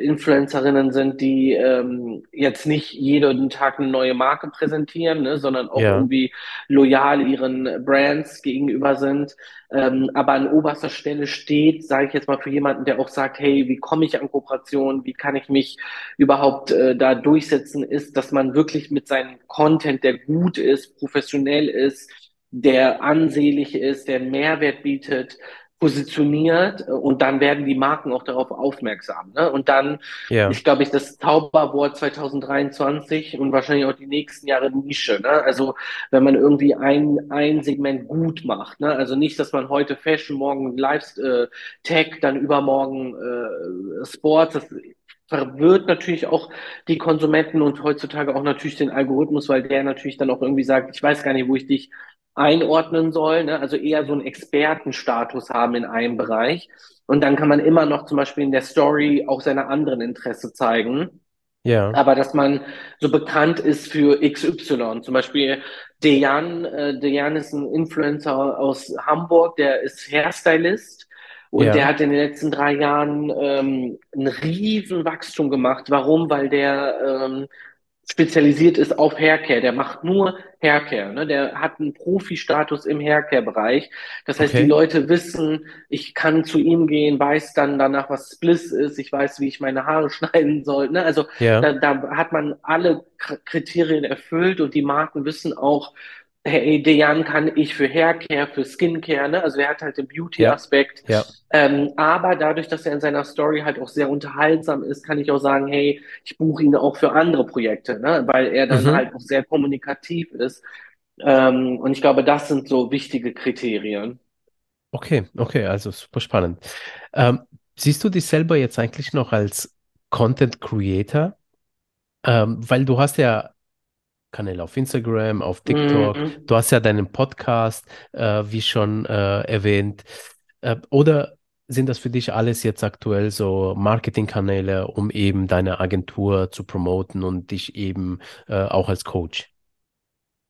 Influencerinnen sind, die ähm, jetzt nicht jeden Tag eine neue Marke präsentieren, ne, sondern auch ja, irgendwie loyal ihren Brands gegenüber sind. Ähm, aber an oberster Stelle steht, sage ich jetzt mal für jemanden, der auch sagt, hey, wie komme ich an Kooperationen, wie kann ich mich überhaupt äh, da durchsetzen, ist, dass man wirklich mit seinem Content, der gut ist, professionell ist, der ansehlich ist, der Mehrwert bietet, positioniert äh, und dann werden die Marken auch darauf aufmerksam. Ne? Und dann ja, ist, glaube ich, das Zauberwort 2023 und wahrscheinlich auch die nächsten Jahre Nische. Ne? Also wenn man irgendwie ein, ein Segment gut macht. Ne? Also nicht, dass man heute Fashion, morgen Live, äh, Tech, dann übermorgen äh, Sports. Das verwirrt natürlich auch die Konsumenten und heutzutage auch natürlich den Algorithmus, weil der natürlich dann auch irgendwie sagt, ich weiß gar nicht, wo ich dich einordnen soll, ne? Also eher so einen Expertenstatus haben in einem Bereich. Und dann kann man immer noch zum Beispiel in der Story auch seine anderen Interesse zeigen. ja, Aber dass man so bekannt ist für XY. Zum Beispiel Dejan, äh, Dejan ist ein Influencer aus Hamburg, der ist Hairstylist und der ja, hat in den letzten drei Jahren ähm, ein riesen Wachstum gemacht. Warum? Weil der ähm, spezialisiert ist auf Haircare. Der macht nur Haircare. Ne? Der hat einen Profi-Status im Haircare-Bereich. Das heißt, die okay, Leute wissen, ich kann zu ihm gehen, weiß dann danach, was Spliss ist, ich weiß, wie ich meine Haare schneiden soll. Ne? Also ja, da, da hat man alle Kriterien erfüllt und die Marken wissen auch, hey, Dejan kann ich für Haircare, für Skincare, ne? Also er hat halt den ja, Beauty-Aspekt. ja, Ähm, aber dadurch, dass er in seiner Story halt auch sehr unterhaltsam ist, kann ich auch sagen, hey, ich buche ihn auch für andere Projekte, ne? Weil er dann mhm. halt auch sehr kommunikativ ist. Ähm, und ich glaube, das sind so wichtige Kriterien. Okay, okay, also super spannend. Ähm, siehst du dich selber jetzt eigentlich noch als Content Creator? Ähm, weil du hast ja Kanäle auf Instagram, auf TikTok, Mhm. du hast ja deinen Podcast, äh, wie schon äh, erwähnt. Äh, oder sind das für dich alles jetzt aktuell so Marketingkanäle, um eben deine Agentur zu promoten und dich eben äh, auch als Coach?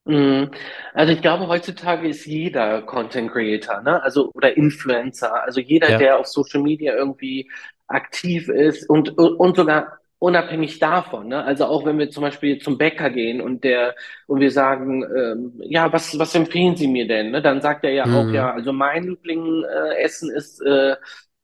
Mhm. Also ich glaube, heutzutage ist jeder Content Creator, ne? Also oder Influencer. Also jeder, Ja, der auf Social Media irgendwie aktiv ist und, und sogar unabhängig davon, ne? Also auch wenn wir zum Beispiel zum Bäcker gehen und der und wir sagen, ähm, ja, was was empfehlen Sie mir denn? Ne? Dann sagt er ja auch, Mhm. ja, also mein Liebling äh, ist äh,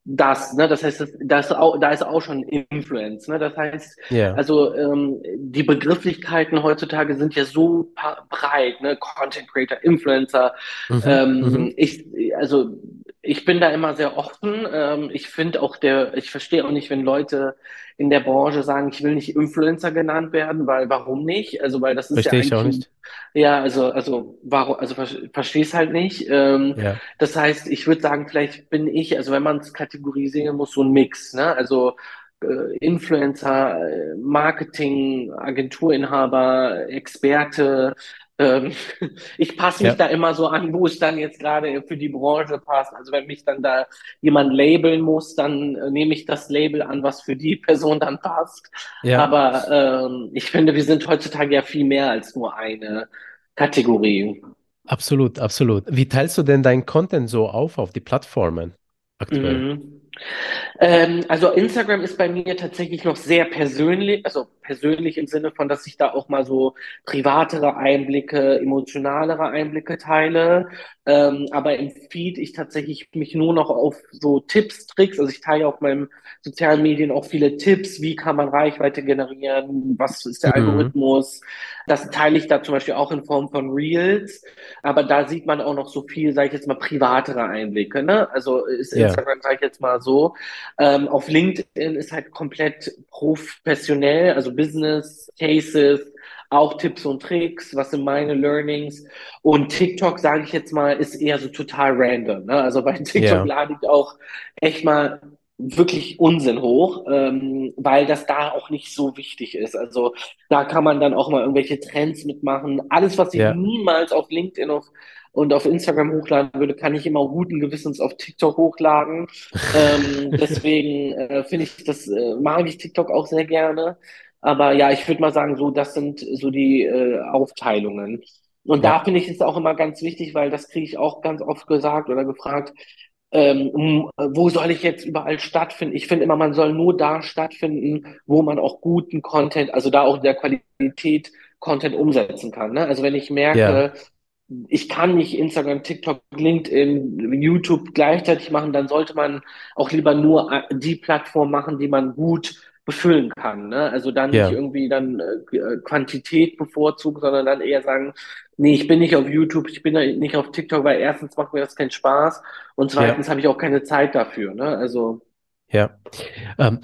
das, ne? Das heißt, das, da ist auch, da ist auch schon Influence, ne? Das heißt, Ja. also ähm, die Begrifflichkeiten heutzutage sind ja so breit, ne? Content Creator, Influencer. Mhm. Mhm. Ähm, ich, also ich bin da immer sehr offen. Ähm, ich finde auch der, ich verstehe auch nicht, wenn Leute in der Branche sagen, ich will nicht Influencer genannt werden, weil warum nicht? Also weil das ist ja Verstehe ich auch nicht. ja, also also warum, also ver verstehe es halt nicht. Ähm, Ja. das heißt, ich würde sagen, vielleicht bin ich, also wenn man es kategorisieren muss, so ein Mix, ne? Also äh, Influencer, äh, Marketing, Agenturinhaber, Experte. Ähm, ich passe mich Ja. da immer so an, wo es dann jetzt gerade für die Branche passt. Also wenn mich dann da jemand labeln muss, dann äh, nehme ich das Label an, was für die Person dann passt. Ja. Aber ähm, ich finde, wir sind heutzutage ja viel mehr als nur eine Kategorie. Absolut, absolut. Wie teilst du denn deinen Content so auf auf die Plattformen aktuell? Mhm. Ähm, also Instagram ist bei mir tatsächlich noch sehr persönlich, also persönlich im Sinne von, dass ich da auch mal so privatere Einblicke, emotionalere Einblicke teile. Ähm, aber im Feed ich tatsächlich mich nur noch auf so Tipps, Tricks, also ich teile auf meinen sozialen Medien auch viele Tipps, wie kann man Reichweite generieren, was ist der Mhm. Algorithmus. Das teile ich da zum Beispiel auch in Form von Reels. Aber da sieht man auch noch so viel, sage ich jetzt mal, privatere Einblicke. Ne? Also ist Ja, Instagram, sage ich jetzt mal so. Ähm, auf LinkedIn ist halt komplett professionell, also Business Cases, auch Tipps und Tricks, was sind meine Learnings. Und TikTok, sage ich jetzt mal, ist eher so total random. Ne? Also bei TikTok ja, lade ich auch echt mal wirklich Unsinn hoch, ähm, weil das da auch nicht so wichtig ist. Also da kann man dann auch mal irgendwelche Trends mitmachen. Alles, was ich ja, niemals auf LinkedIn auf, und auf Instagram hochladen würde, kann ich immer guten Gewissens auf TikTok hochladen. Ähm, deswegen äh, finde ich, das äh, mag ich TikTok auch sehr gerne. Aber ja, ich würde mal sagen, so, das sind so die äh, Aufteilungen. Und da ja, finde ich es auch immer ganz wichtig, weil das kriege ich auch ganz oft gesagt oder gefragt, ähm, wo soll ich jetzt überall stattfinden? Ich finde immer, man soll nur da stattfinden, wo man auch guten Content, also da auch der Qualität Content umsetzen kann. Ne? Also wenn ich merke, ich kann nicht Instagram, TikTok, LinkedIn, YouTube gleichzeitig machen, dann sollte man auch lieber nur äh, die Plattform machen, die man gut befüllen kann. Ne? Also dann nicht ja, irgendwie dann äh, Quantität bevorzugen, sondern dann eher sagen, nee, ich bin nicht auf YouTube, ich bin nicht auf TikTok, weil erstens macht mir das keinen Spaß und zweitens ja, habe ich auch keine Zeit dafür. Ne? Also ja. Ähm,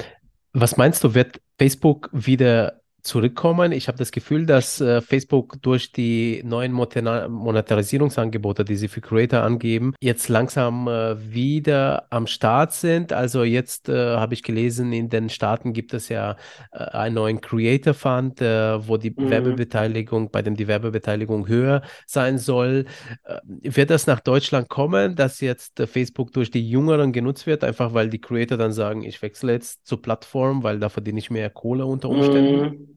was meinst du, wird Facebook wieder zurückkommen? Ich habe das Gefühl, dass äh, Facebook durch die neuen Monetarisierungsangebote, die sie für Creator angeben, jetzt langsam äh, wieder am Start sind. Also jetzt äh, habe ich gelesen, in den Staaten gibt es ja äh, einen neuen Creator Fund, äh, wo die mh, Werbebeteiligung, bei dem die Werbebeteiligung höher sein soll. Äh, wird das nach Deutschland kommen, dass jetzt Facebook durch die Jüngeren genutzt wird, einfach weil die Creator dann sagen, ich wechsle jetzt zur Plattform, weil da verdiene ich mehr Kohle unter Umständen? mh.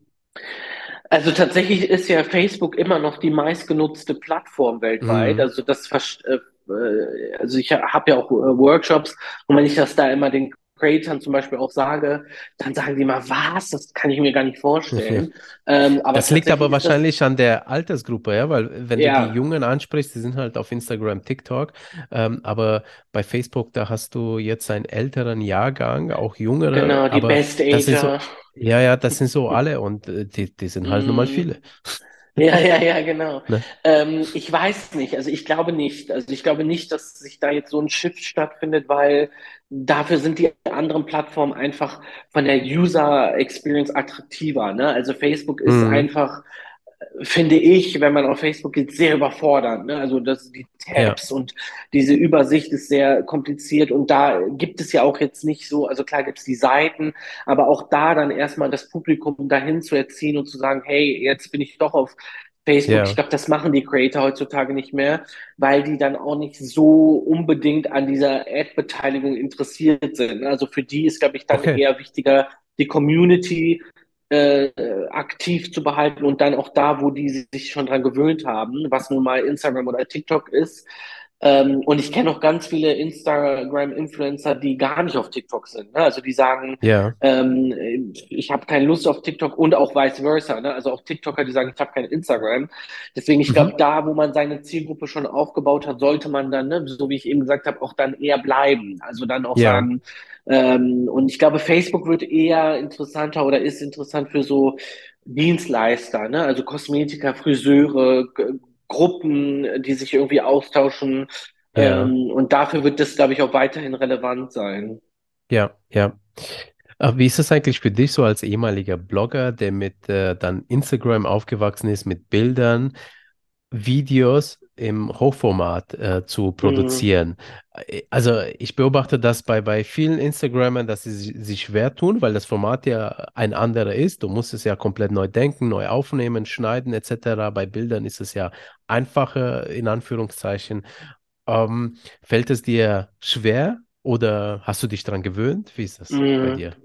Also tatsächlich ist ja Facebook immer noch die meistgenutzte Plattform weltweit. Mhm. Also das, äh, äh, also ich habe ja auch äh, Workshops und wenn ich das da immer den Creators zum Beispiel auch sage, dann sagen die immer, was? Das kann ich mir gar nicht vorstellen. Ähm, aber Das liegt aber ist das, wahrscheinlich an der Altersgruppe, ja, weil wenn du die ja, Jungen ansprichst, die sind halt auf Instagram, TikTok, ähm, aber bei Facebook, da hast du jetzt einen älteren Jahrgang, auch jüngere, genau, die Best sind so, Ager. ja, ja, das sind so alle und äh, die, die sind halt nun mal Mm. viele. Ja, ja, ja, genau. Ne? Ähm, ich weiß nicht, also ich glaube nicht. Also ich glaube nicht, dass sich da jetzt so ein Shift stattfindet, weil dafür sind die anderen Plattformen einfach von der User Experience attraktiver, ne? Also Facebook ist Mhm. einfach finde ich, wenn man auf Facebook geht, sehr überfordernd. Ne? Also das, die Ja, Tabs und diese Übersicht ist sehr kompliziert und da gibt es ja auch jetzt nicht so, also klar gibt es die Seiten, aber auch da dann erstmal das Publikum dahin zu erziehen und zu sagen, hey, jetzt bin ich doch auf Facebook. Ich ja, glaube, das machen die Creator heutzutage nicht mehr, weil die dann auch nicht so unbedingt an dieser Ad-Beteiligung interessiert sind. Also für die ist, glaube ich, dann okay. eher wichtiger, die Community äh, aktiv zu behalten und dann auch da, wo die sich schon dran gewöhnt haben, was nun mal Instagram oder TikTok ist, Ähm, und ich kenne auch ganz viele Instagram-Influencer, die gar nicht auf TikTok sind. Ne? Also die sagen, Ja. ähm, ich habe keine Lust auf TikTok und auch vice versa. Ne? Also auch TikToker, die sagen, ich habe kein Instagram. Deswegen, ich glaube, Mhm. da, wo man seine Zielgruppe schon aufgebaut hat, sollte man dann, ne, so wie ich eben gesagt habe, auch dann eher bleiben. Also dann auch Ja. sagen, ähm, und ich glaube, Facebook wird eher interessanter oder ist interessant für so Dienstleister, ne? Also Kosmetiker, Friseure, Gruppen, die sich irgendwie austauschen. Ja. Ähm, und dafür wird das, glaube ich, auch weiterhin relevant sein. Ja, ja. Äh, Wie ist es eigentlich für dich so als ehemaliger Blogger, der mit äh, dann Instagram aufgewachsen ist, mit Bildern, Videos im Hochformat äh, zu Mhm. produzieren? Äh, Also ich beobachte das bei, bei vielen Instagramern, dass sie si- sich schwer tun, weil das Format ja ein anderer ist. Du musst es ja komplett neu denken, neu aufnehmen, schneiden etc. Bei Bildern ist es ja einfacher, in Anführungszeichen. Ähm, fällt es dir schwer oder hast du dich daran gewöhnt? Wie ist das bei Mhm. dir?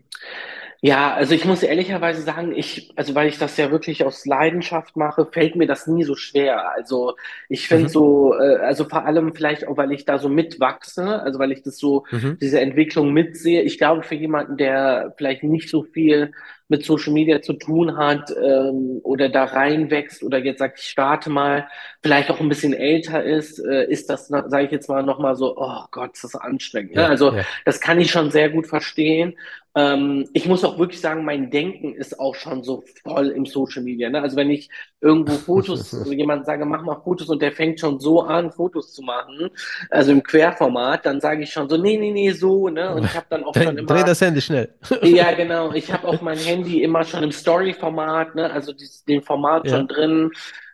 Ja, also ich muss ehrlicherweise sagen, ich, also weil ich das ja wirklich aus Leidenschaft mache, fällt mir das nie so schwer. Also ich finde Mhm, so, äh, also vor allem vielleicht auch, weil ich da so mitwachse, also weil ich das so, mhm, diese Entwicklung mitsehe. Ich glaube, für jemanden, der vielleicht nicht so viel mit Social Media zu tun hat, ähm, oder da reinwächst oder jetzt sagt, ich starte mal, vielleicht auch ein bisschen älter ist, äh, ist das, sage ich jetzt mal, nochmal so, oh Gott, ist das anstrengend. Ne? ja, Also ja. das kann ich schon sehr gut verstehen. Ähm, ich muss auch wirklich sagen, mein Denken ist auch schon so voll im Social Media. Ne? Also wenn ich irgendwo Fotos, jemand sage, mach mal Fotos und der fängt schon so an, Fotos zu machen, also im Querformat, dann sage ich schon so, nee, nee, nee, so, ne? Und ich habe dann auch Dreh, schon dreh immer das Handy schnell. ja, genau. Ich habe auch mein Handy immer schon im Story-Format, ne? Also dieses, den Format schon Ja. drin.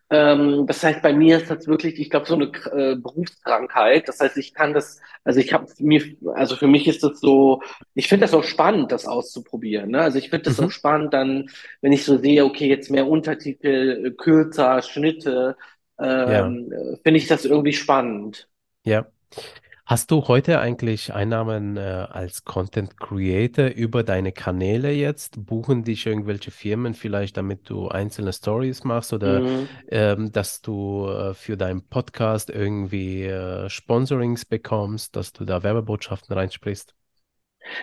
Ähm, das heißt, bei mir ist das wirklich, ich glaube, so eine äh, Berufskrankheit. Das heißt, ich kann das, also ich habe mir, also für mich ist das so, ich finde das auch spannend, das auszuprobieren. Ne? Also ich finde das auch Mhm. spannend, dann, wenn ich so sehe, okay, jetzt mehr Untertitel, äh, kürzer, Schnitte, Ja, ähm, äh, finde ich das irgendwie spannend. ja. Hast du heute eigentlich Einnahmen äh, als Content Creator über deine Kanäle jetzt? Buchen dich irgendwelche Firmen vielleicht, damit du einzelne Stories machst oder Mhm. ähm, dass du äh, für deinen Podcast irgendwie äh, Sponsorings bekommst, dass du da Werbebotschaften reinsprichst?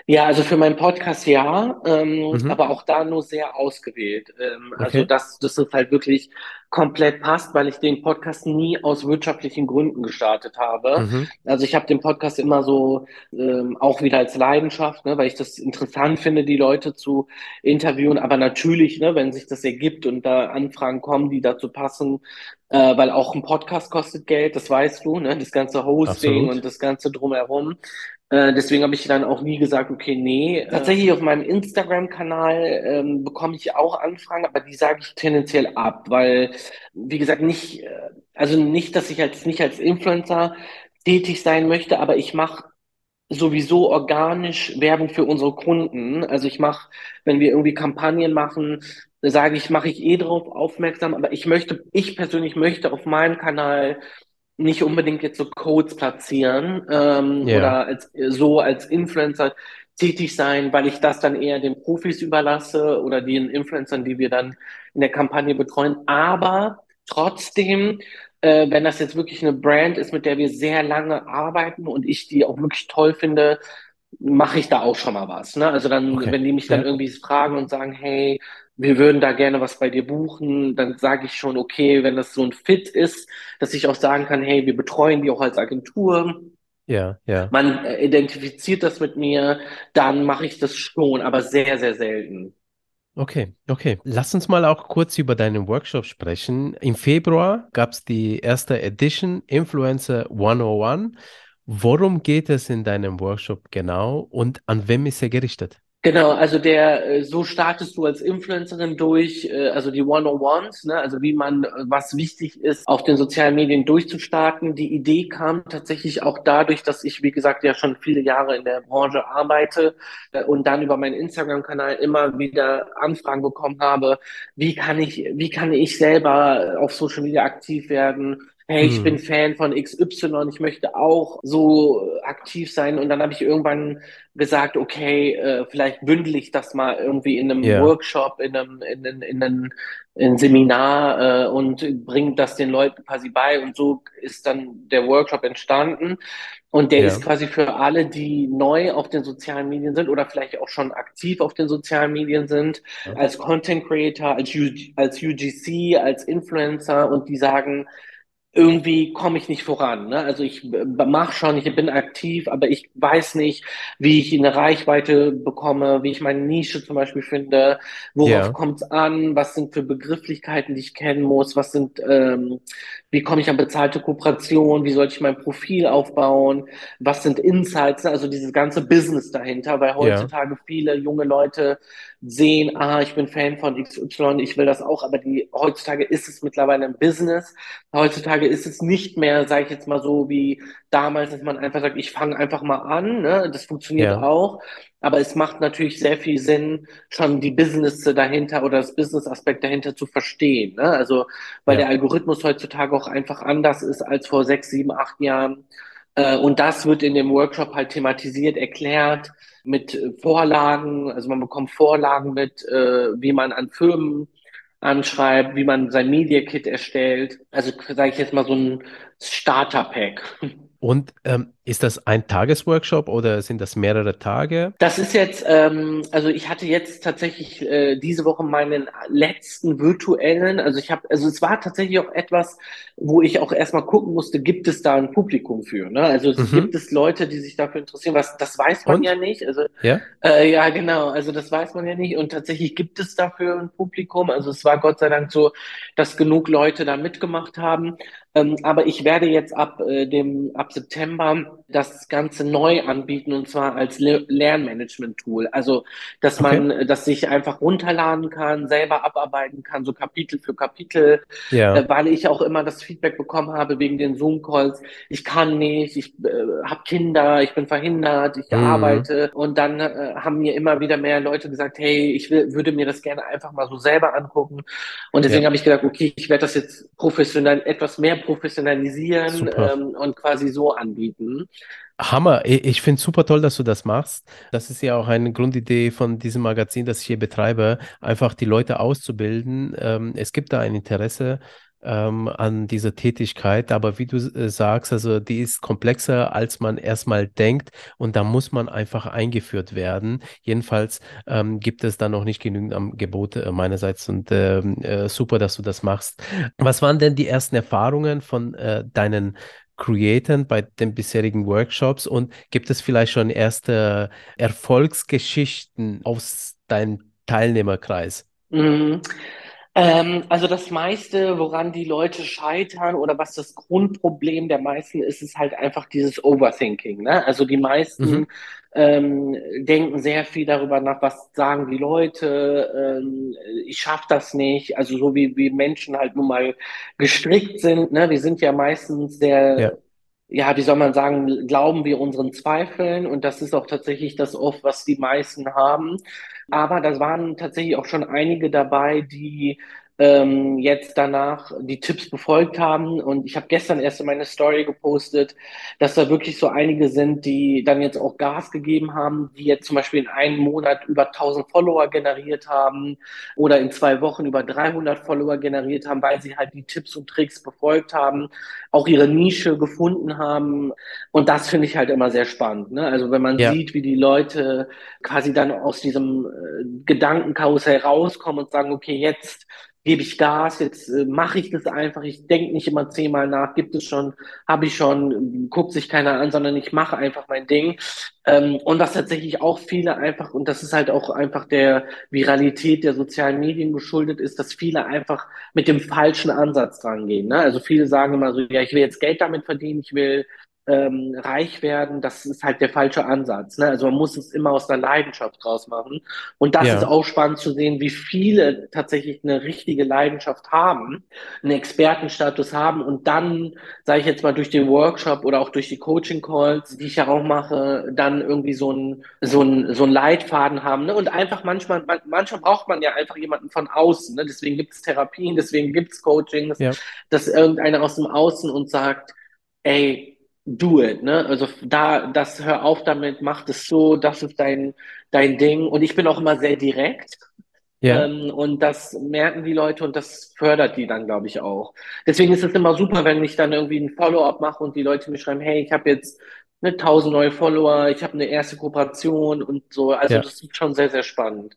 Ja, also für meinen Podcast ja, ähm, Mhm. aber auch da nur sehr ausgewählt. Ähm, also Okay. dass, dass es halt wirklich komplett passt, weil ich den Podcast nie aus wirtschaftlichen Gründen gestartet habe. Mhm. Also ich habe den Podcast immer so ähm, auch wieder als Leidenschaft, ne, weil ich das interessant finde, die Leute zu interviewen. Aber natürlich, ne, wenn sich das ergibt und da Anfragen kommen, die dazu passen, äh, weil auch ein Podcast kostet Geld, das weißt du, ne, das ganze Hosting und Absolut. das ganze drumherum. Äh, deswegen habe ich dann auch nie gesagt, okay, nee. Tatsächlich auf meinem Instagram-Kanal ähm, bekomme ich auch Anfragen, aber die sage ich tendenziell ab, weil, wie gesagt, nicht, äh, also nicht, dass ich als nicht als Influencer tätig sein möchte, aber ich mache sowieso organisch Werbung für unsere Kunden. Also ich mache, wenn wir irgendwie Kampagnen machen, sage ich, mache ich eh darauf aufmerksam, aber ich möchte, ich persönlich möchte auf meinem Kanal nicht unbedingt jetzt so Codes platzieren ähm, Ja, oder als, so als Influencer tätig sein, weil ich das dann eher den Profis überlasse oder den Influencern, die wir dann in der Kampagne betreuen. Aber trotzdem, äh, wenn das jetzt wirklich eine Brand ist, mit der wir sehr lange arbeiten und ich die auch wirklich toll finde, mache ich da auch schon mal was. Ne? Also dann, okay. wenn die mich dann Ja, irgendwie fragen und sagen, hey, wir würden da gerne was bei dir buchen, dann sage ich schon, okay, wenn das so ein Fit ist, dass ich auch sagen kann, hey, wir betreuen die auch als Agentur. ja, ja. Man äh, identifiziert das mit mir, dann mache ich das schon, aber sehr, sehr selten. Okay, okay. Lass uns mal auch kurz über deinen Workshop sprechen. Im Februar gab es die erste Edition Influencer 101. Worum geht es in deinem Workshop genau und an wem ist er gerichtet? Genau, also der, äh, so startest du als Influencerin durch, äh, also die 101s, ne, also wie man, äh, was wichtig ist, auf den sozialen Medien durchzustarten. Die Idee kam tatsächlich auch dadurch, dass ich, wie gesagt, ja schon viele Jahre in der Branche arbeite und dann über meinen Instagram-Kanal immer wieder Anfragen bekommen habe, wie kann ich, wie kann ich selber auf Social Media aktiv werden? Hey, ich bin Mhm. Fan von XY, ich möchte auch so aktiv sein. Und dann habe ich irgendwann gesagt, okay, äh, bündel bündel ich das mal irgendwie in einem Ja, Workshop, in einem, in einem, in einem, in einem Seminar äh, und bringe das den Leuten quasi bei. Und so ist dann der Workshop entstanden. Und der ist ja, quasi für alle, die neu auf den sozialen Medien sind oder vielleicht auch schon aktiv auf den sozialen Medien sind, ja, als Content Creator, als, U als UGC, als Influencer und die sagen, irgendwie komme ich nicht voran. Ne? Also ich mache schon, ich bin aktiv, aber ich weiß nicht, wie ich eine Reichweite bekomme, wie ich meine Nische zum Beispiel finde, worauf ja, kommt es an, was sind für Begrifflichkeiten, die ich kennen muss, was sind, ähm, wie komme ich an bezahlte Kooperation, wie sollte ich mein Profil aufbauen, was sind Insights, ne? also dieses ganze Business dahinter, weil heutzutage viele junge Leute sehen, ah, ich bin Fan von XY, ich will das auch, aber die heutzutage ist es mittlerweile ein Business Heutzutage ist es nicht mehr, sage ich jetzt mal so, wie damals, dass man einfach sagt, ich fange einfach mal an. Ne? Das funktioniert ja, auch. Aber es macht natürlich sehr viel Sinn, schon die Business dahinter oder das Business-Aspekt dahinter zu verstehen. Ne? Also, weil der ja, Algorithmus heutzutage auch einfach anders ist als vor sechs, sieben, acht Jahren. Äh, und das wird in dem Workshop halt thematisiert, erklärt mit Vorlagen. Also man bekommt Vorlagen mit, äh, wie man an Firmen anschreibt, wie man sein Media Kit erstellt. Also sage ich jetzt mal so ein Starter-Pack. Und ähm, ist das ein Tagesworkshop oder sind das mehrere Tage? Das ist jetzt, ähm, also ich hatte jetzt tatsächlich äh, diese Woche meinen letzten virtuellen, also ich habe, also es war tatsächlich auch etwas, wo ich auch erstmal gucken musste, gibt es da ein Publikum für, ne? Also es gibt Mhm. es Leute, die sich dafür interessieren, was, das weiß man ja Und? nicht, also Ja, äh, ja genau, also das weiß man ja nicht und tatsächlich gibt es dafür ein Publikum, also es war Gott sei Dank so, dass genug Leute da mitgemacht haben, ähm, aber ich werde jetzt ab äh, dem, ab September das Ganze neu anbieten und zwar als Le Lernmanagement-Tool. Also, dass okay. man äh, das sich einfach runterladen kann, selber abarbeiten kann, so Kapitel für Kapitel, äh, Ja. weil ich auch immer das Feedback bekommen habe wegen den Zoom-Calls. Ich kann nicht, ich äh, habe Kinder, ich bin verhindert, ich Mhm. arbeite. Und dann äh, haben mir immer wieder mehr Leute gesagt, hey, ich will, würde mir das gerne einfach mal so selber angucken. Und deswegen Ja, habe ich gedacht, okay, ich werde das jetzt professionell, etwas mehr professionalisieren ähm, und quasi so anbieten. Hammer. Ich, ich finde super toll, dass du das machst. Das ist ja auch eine Grundidee von diesem Magazin, das ich hier betreibe, einfach die Leute auszubilden. Ähm, es gibt da ein Interesse ähm, an dieser Tätigkeit, aber wie du äh, sagst, also die ist komplexer, als man erstmal denkt und da muss man einfach eingeführt werden. Jedenfalls ähm, gibt es da noch nicht genügend Angebote äh, meinerseits und ähm, äh, super, dass du das machst. Was waren denn die ersten Erfahrungen von äh, deinen Creatoren bei den bisherigen Workshops und gibt es vielleicht schon erste Erfolgsgeschichten aus deinem Teilnehmerkreis? Mhm. Ähm, also das meiste, woran die Leute scheitern oder was das Grundproblem der meisten ist, ist halt einfach dieses Overthinking. Ne? Also die Mhm. meisten ähm, denken sehr viel darüber nach, was sagen die Leute, ähm, ich schaffe das nicht. Also so wie, wie Menschen halt nun mal gestrickt sind. Ne? Wir sind ja meistens Ja, sehr ja, wie soll man sagen, glauben wir unseren Zweifeln und das ist auch tatsächlich das oft, was die meisten haben. Aber da waren tatsächlich auch schon einige dabei, die ähm, jetzt danach die Tipps befolgt haben. Und ich habe gestern erst in meine Story gepostet, dass da wirklich so einige sind, die dann jetzt auch Gas gegeben haben, die jetzt zum Beispiel in einem Monat über 1000 Follower generiert haben oder in zwei Wochen über 300 Follower generiert haben, weil sie halt die Tipps und Tricks befolgt haben, auch ihre Nische gefunden haben. Und das finde ich halt immer sehr spannend. Ne? Also wenn man ja, sieht, wie die Leute quasi dann aus diesem äh, Gedankenkarussell rauskommen und sagen, okay, jetzt gebe ich Gas, jetzt äh, mache ich das einfach, ich denke nicht immer zehnmal nach, gibt es schon, habe ich schon, guckt sich keiner an, sondern ich mache einfach mein Ding. Ähm, und was tatsächlich auch viele einfach, und das ist halt auch einfach der Viralität der sozialen Medien geschuldet ist, dass viele einfach mit dem falschen Ansatz rangehen. Ne? Also viele sagen immer so, ja, ich will jetzt Geld damit verdienen, ich will ähm, reich werden, das ist halt der falsche Ansatz. Ne? Also man muss es immer aus der Leidenschaft draus machen. Und das ist Ja, auch spannend zu sehen, wie viele tatsächlich eine richtige Leidenschaft haben, einen Expertenstatus haben und dann, sage ich jetzt mal, durch den Workshop oder auch durch die Coaching-Calls, die ich ja auch mache, dann irgendwie so ein so ein so ein Leitfaden haben. Ne? Und einfach manchmal, man, manchmal braucht man ja einfach jemanden von außen. Ne? Deswegen gibt es Therapien, deswegen gibt es Coachings, ja, dass irgendeiner aus dem Außen uns sagt, ey, do it, ne? Also da, das hör auf damit, mach das so, das ist dein, dein Ding. Und ich bin auch immer sehr direkt. ja. Ähm, und das merken die Leute und das fördert die dann, glaube ich, auch. Deswegen ist es immer super, wenn ich dann irgendwie ein Follow-up mache und die Leute mir schreiben, hey, ich habe jetzt eine tausend neue Follower, ich habe eine erste Kooperation und so. Also Ja. das ist schon sehr, sehr spannend.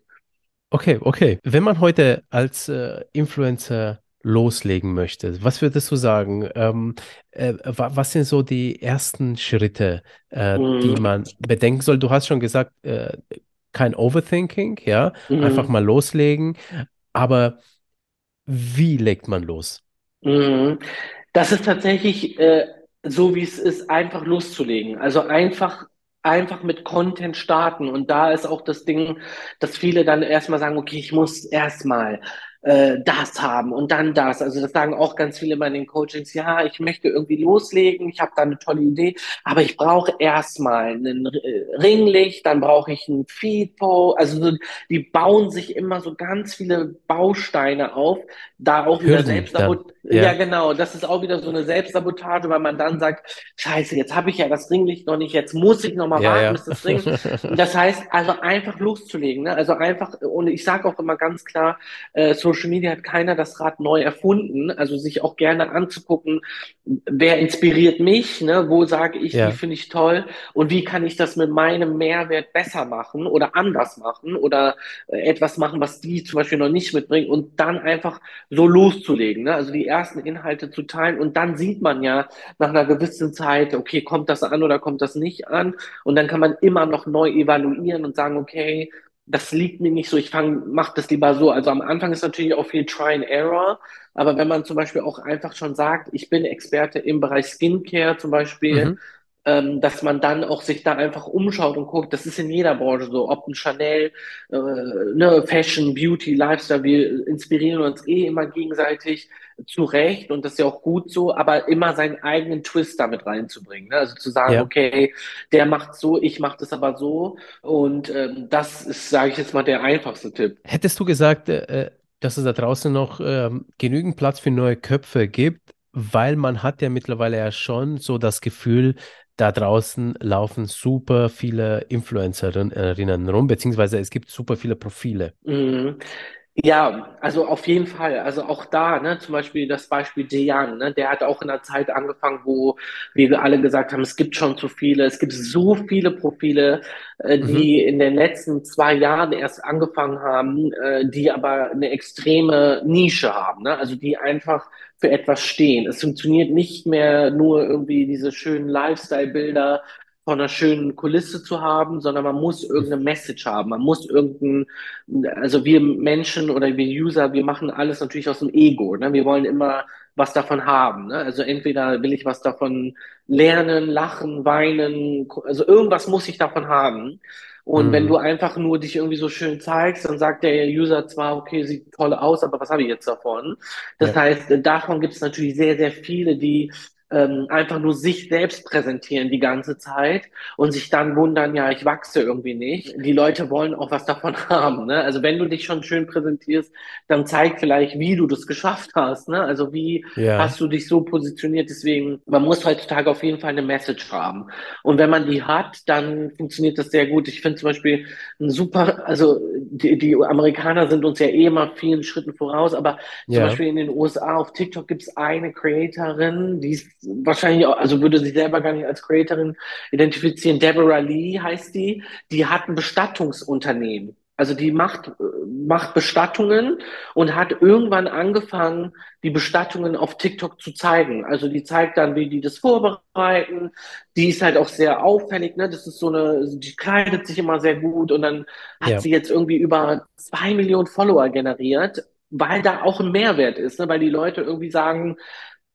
Okay, okay. Wenn man heute als äh, Influencer loslegen möchte, was würdest du sagen? Ähm, äh, wa was sind so die ersten Schritte, äh, die Mhm. man bedenken soll? Du hast schon gesagt, äh, kein Overthinking, ja, einfach Mhm. mal loslegen. Aber wie legt man los? Mhm. Das ist tatsächlich äh, so, wie es ist, einfach loszulegen. Also einfach, einfach mit Content starten. Und da ist auch das Ding, dass viele dann erstmal sagen, okay, ich muss erstmal äh, das haben und dann das. Also das sagen auch ganz viele bei den Coachings, ja, ich möchte irgendwie loslegen, ich habe da eine tolle Idee, aber ich brauche erstmal ein äh, Ringlicht, dann brauche ich ein Feedpo. Also so, die bauen sich immer so ganz viele Bausteine auf da auch wieder Hürden dann, Selbstsabot ja, ja, genau, das ist auch wieder so eine Selbstsabotage, weil man dann sagt, Scheiße, jetzt habe ich ja das Ringlicht noch nicht, jetzt muss ich noch mal ja, warten, ja. bis das Ring. Das heißt, also einfach loszulegen, ne? Also einfach, und ich sage auch immer ganz klar, äh, Social Media hat keiner das Rad neu erfunden, also sich auch gerne anzugucken, wer inspiriert mich, ne? Wo sage ich, die Ja, finde ich toll und wie kann ich das mit meinem Mehrwert besser machen oder anders machen oder äh, etwas machen, was die zum Beispiel noch nicht mitbringen und dann einfach so loszulegen, ne? Also die ersten Inhalte zu teilen und dann sieht man ja nach einer gewissen Zeit, okay, kommt das an oder kommt das nicht an? Und dann kann man immer noch neu evaluieren und sagen, okay, das liegt mir nicht so, ich fange, mach das lieber so. Also am Anfang ist natürlich auch viel Try and Error, aber wenn man zum Beispiel auch einfach schon sagt, ich bin Experte im Bereich Skincare zum Beispiel, mhm. Ähm, dass man dann auch sich da einfach umschaut und guckt, das ist in jeder Branche so, ob ein Chanel, äh, ne, Fashion, Beauty, Lifestyle, wir inspirieren uns eh immer gegenseitig zu Recht und das ist ja auch gut so, aber immer seinen eigenen Twist damit reinzubringen. Ne? Also zu sagen, Ja. okay, der macht so, ich mache das aber so und ähm, das ist, sage ich jetzt mal, der einfachste Tipp. Hättest du gesagt, äh, äh, dass es da draußen noch ähm, genügend Platz für neue Köpfe gibt, weil man hat ja mittlerweile ja schon so das Gefühl, da draußen laufen super viele Influencerinnen rum, beziehungsweise es gibt super viele Profile. Mhm. Ja, also auf jeden Fall. Also auch da, ne, zum Beispiel das Beispiel Dejan, ne, der hat auch in einer Zeit angefangen, wo wir alle gesagt haben, es gibt schon zu viele, es gibt so viele Profile, äh, Mhm. die in den letzten zwei Jahren erst angefangen haben, äh, die aber eine extreme Nische haben, ne? Also die einfach für etwas stehen. Es funktioniert nicht mehr nur irgendwie diese schönen Lifestyle-Bilder von einer schönen Kulisse zu haben, sondern man muss irgendeine Message haben. Man muss irgendein also wir Menschen oder wir User, wir machen alles natürlich aus dem Ego. Ne? Wir wollen immer was davon haben. Ne? Also entweder will ich was davon lernen, lachen, weinen, also irgendwas muss ich davon haben. Und wenn du Mhm. einfach nur dich irgendwie so schön zeigst, dann sagt der User zwar, okay, sieht toll aus, aber was habe ich jetzt davon? Das Ja, heißt, davon gibt es natürlich sehr, sehr viele, die ähm, einfach nur sich selbst präsentieren die ganze Zeit und sich dann wundern, ja, ich wachse irgendwie nicht. Die Leute wollen auch was davon haben. Ne? Also wenn du dich schon schön präsentierst, dann zeig vielleicht, wie du das geschafft hast. Ne? Also wie ja, hast du dich so positioniert? Deswegen, man muss heutzutage auf jeden Fall eine Message haben. Und wenn man die hat, dann funktioniert das sehr gut. Ich finde zum Beispiel ein super, also die, die Amerikaner sind uns ja eh immer vielen Schritten voraus, aber zum ja, Beispiel in den USA auf TikTok gibt es eine Creatorin, die ist wahrscheinlich auch, also würde sich selber gar nicht als Creatorin identifizieren. Deborah Lee heißt die. Die hat ein Bestattungsunternehmen. Also die macht, macht Bestattungen und hat irgendwann angefangen, die Bestattungen auf TikTok zu zeigen. Also die zeigt dann, wie die das vorbereiten. Die ist halt auch sehr auffällig, ne? Das ist so eine, die kleidet sich immer sehr gut und dann hat ja, sie jetzt irgendwie über zwei Millionen Follower generiert, weil da auch ein Mehrwert ist, ne? Weil die Leute irgendwie sagen,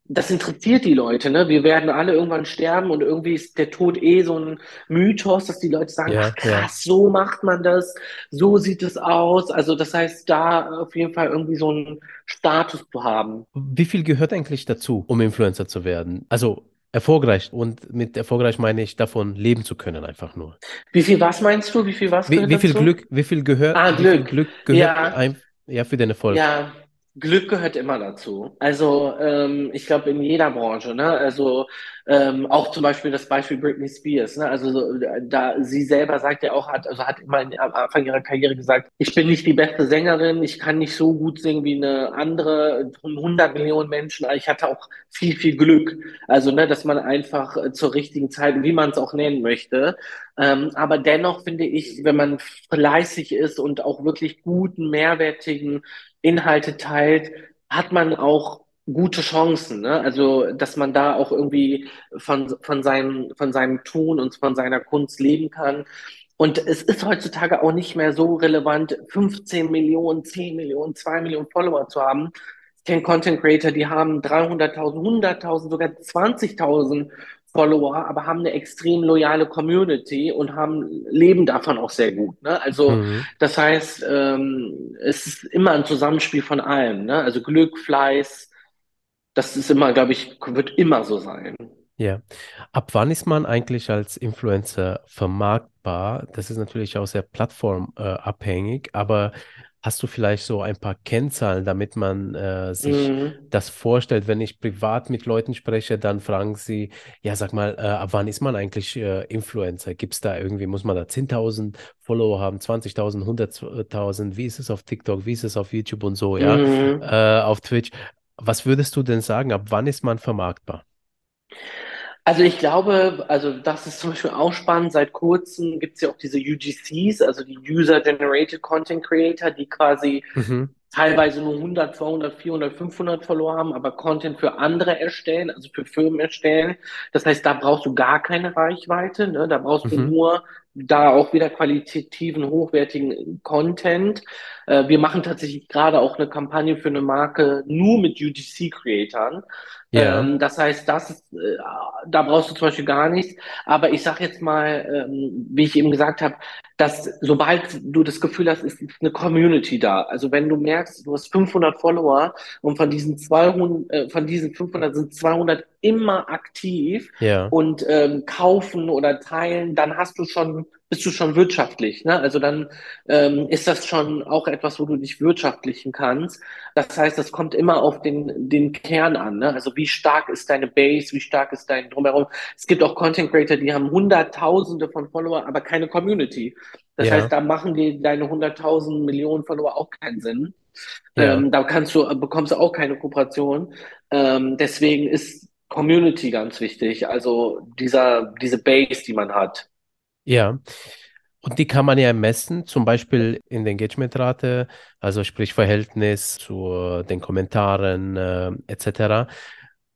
das interessiert die Leute, ne? Wir werden alle irgendwann sterben und irgendwie ist der Tod eh so ein Mythos, dass die Leute sagen, ach Ja, ja. krass, so macht man das, so sieht es aus. Also das heißt, da auf jeden Fall irgendwie so einen Status zu haben. Wie viel gehört eigentlich dazu, um Influencer zu werden? Also erfolgreich. Und mit erfolgreich meine ich davon leben zu können, einfach nur. Wie viel was meinst du? Wie viel was Wie, gehört wie viel dazu? Glück, wie viel gehört, Ah, Glück. Glück gehört Ja, ein, ja, für den Erfolg? Ja, Glück gehört immer dazu. Also ähm, ich glaube in jeder Branche, ne? Also ähm, auch zum Beispiel das Beispiel Britney Spears, ne? Also so, da sie selber sagt ja auch, hat also hat immer am Anfang ihrer Karriere gesagt, ich bin nicht die beste Sängerin, ich kann nicht so gut singen wie eine andere, 100 Millionen Menschen, aber ich hatte auch viel, viel Glück. Also ne, dass man einfach äh, zur richtigen Zeit, wie man es auch nennen möchte. Ähm, aber dennoch finde ich, wenn man fleißig ist und auch wirklich guten, mehrwertigen Inhalte teilt, hat man auch gute Chancen, ne? Also, dass man da auch irgendwie von, von seinem, von seinem Tun und von seiner Kunst leben kann. Und es ist heutzutage auch nicht mehr so relevant, 15 Millionen, 10 Millionen, 2 Millionen Follower zu haben. Ich kenne Content Creator, die haben 300.000, 100.000, sogar 20.000 Follower, aber haben eine extrem loyale Community und haben, leben davon auch sehr gut, ne? Also, Mhm. das heißt, ähm, es ist immer ein Zusammenspiel von allem, ne? Also Glück, Fleiß, das ist immer, glaube ich, wird immer so sein. Ja. Ab wann ist man eigentlich als Influencer vermarktbar? Das ist natürlich auch sehr plattformabhängig, aber hast du vielleicht so ein paar Kennzahlen, damit man äh, sich Mhm. das vorstellt? Wenn ich privat mit Leuten spreche, dann fragen sie, ja, sag mal, äh, ab wann ist man eigentlich äh, Influencer? Gibt es da irgendwie, muss man da 10.000 Follower haben, 20.000, 100.000? Wie ist es auf TikTok? Wie ist es auf YouTube und so, ja? Mhm. Äh, auf Twitch. Was würdest du denn sagen? Ab wann ist man vermarktbar? Also ich glaube, also das ist zum Beispiel auch spannend. Seit kurzem gibt es ja auch diese UGCs, also die User-Generated Content Creator, die quasi Mhm. teilweise nur 100, 200, 400, 500 Follower haben, aber Content für andere erstellen, also für Firmen erstellen. Das heißt, da brauchst du gar keine Reichweite, ne? Da brauchst du Mhm. nur da auch wieder qualitativen, hochwertigen Content. Äh, wir machen tatsächlich gerade auch eine Kampagne für eine Marke nur mit UGC-Creatern. Ja, Ähm, das heißt, das ist, äh, da brauchst du zum Beispiel gar nichts. Aber ich sage jetzt mal, ähm, wie ich eben gesagt habe, dass sobald du das Gefühl hast, ist eine Community da. Also wenn du merkst, du hast 500 Follower und von diesen 200, äh, von diesen 500 sind 200 immer aktiv ja, und ähm, kaufen oder teilen, dann hast du schon, bist du schon wirtschaftlich, ne? Also dann ähm, ist das schon auch etwas, wo du dich wirtschaftlichen kannst. Das heißt, das kommt immer auf den, den Kern an, ne? Also wie stark ist deine Base, wie stark ist dein Drumherum. Es gibt auch Content Creator, die haben Hunderttausende von Follower, aber keine Community. Das heißt, ja, da machen die deine hunderttausend Millionen Follower auch keinen Sinn. ja. Ähm, da kannst du, bekommst du auch keine Kooperation. Ähm, deswegen ist Community ganz wichtig. Also dieser, diese Base, die man hat. Ja, und die kann man ja messen, zum Beispiel in der Engagementrate, also sprich Verhältnis zu den Kommentaren äh, etc.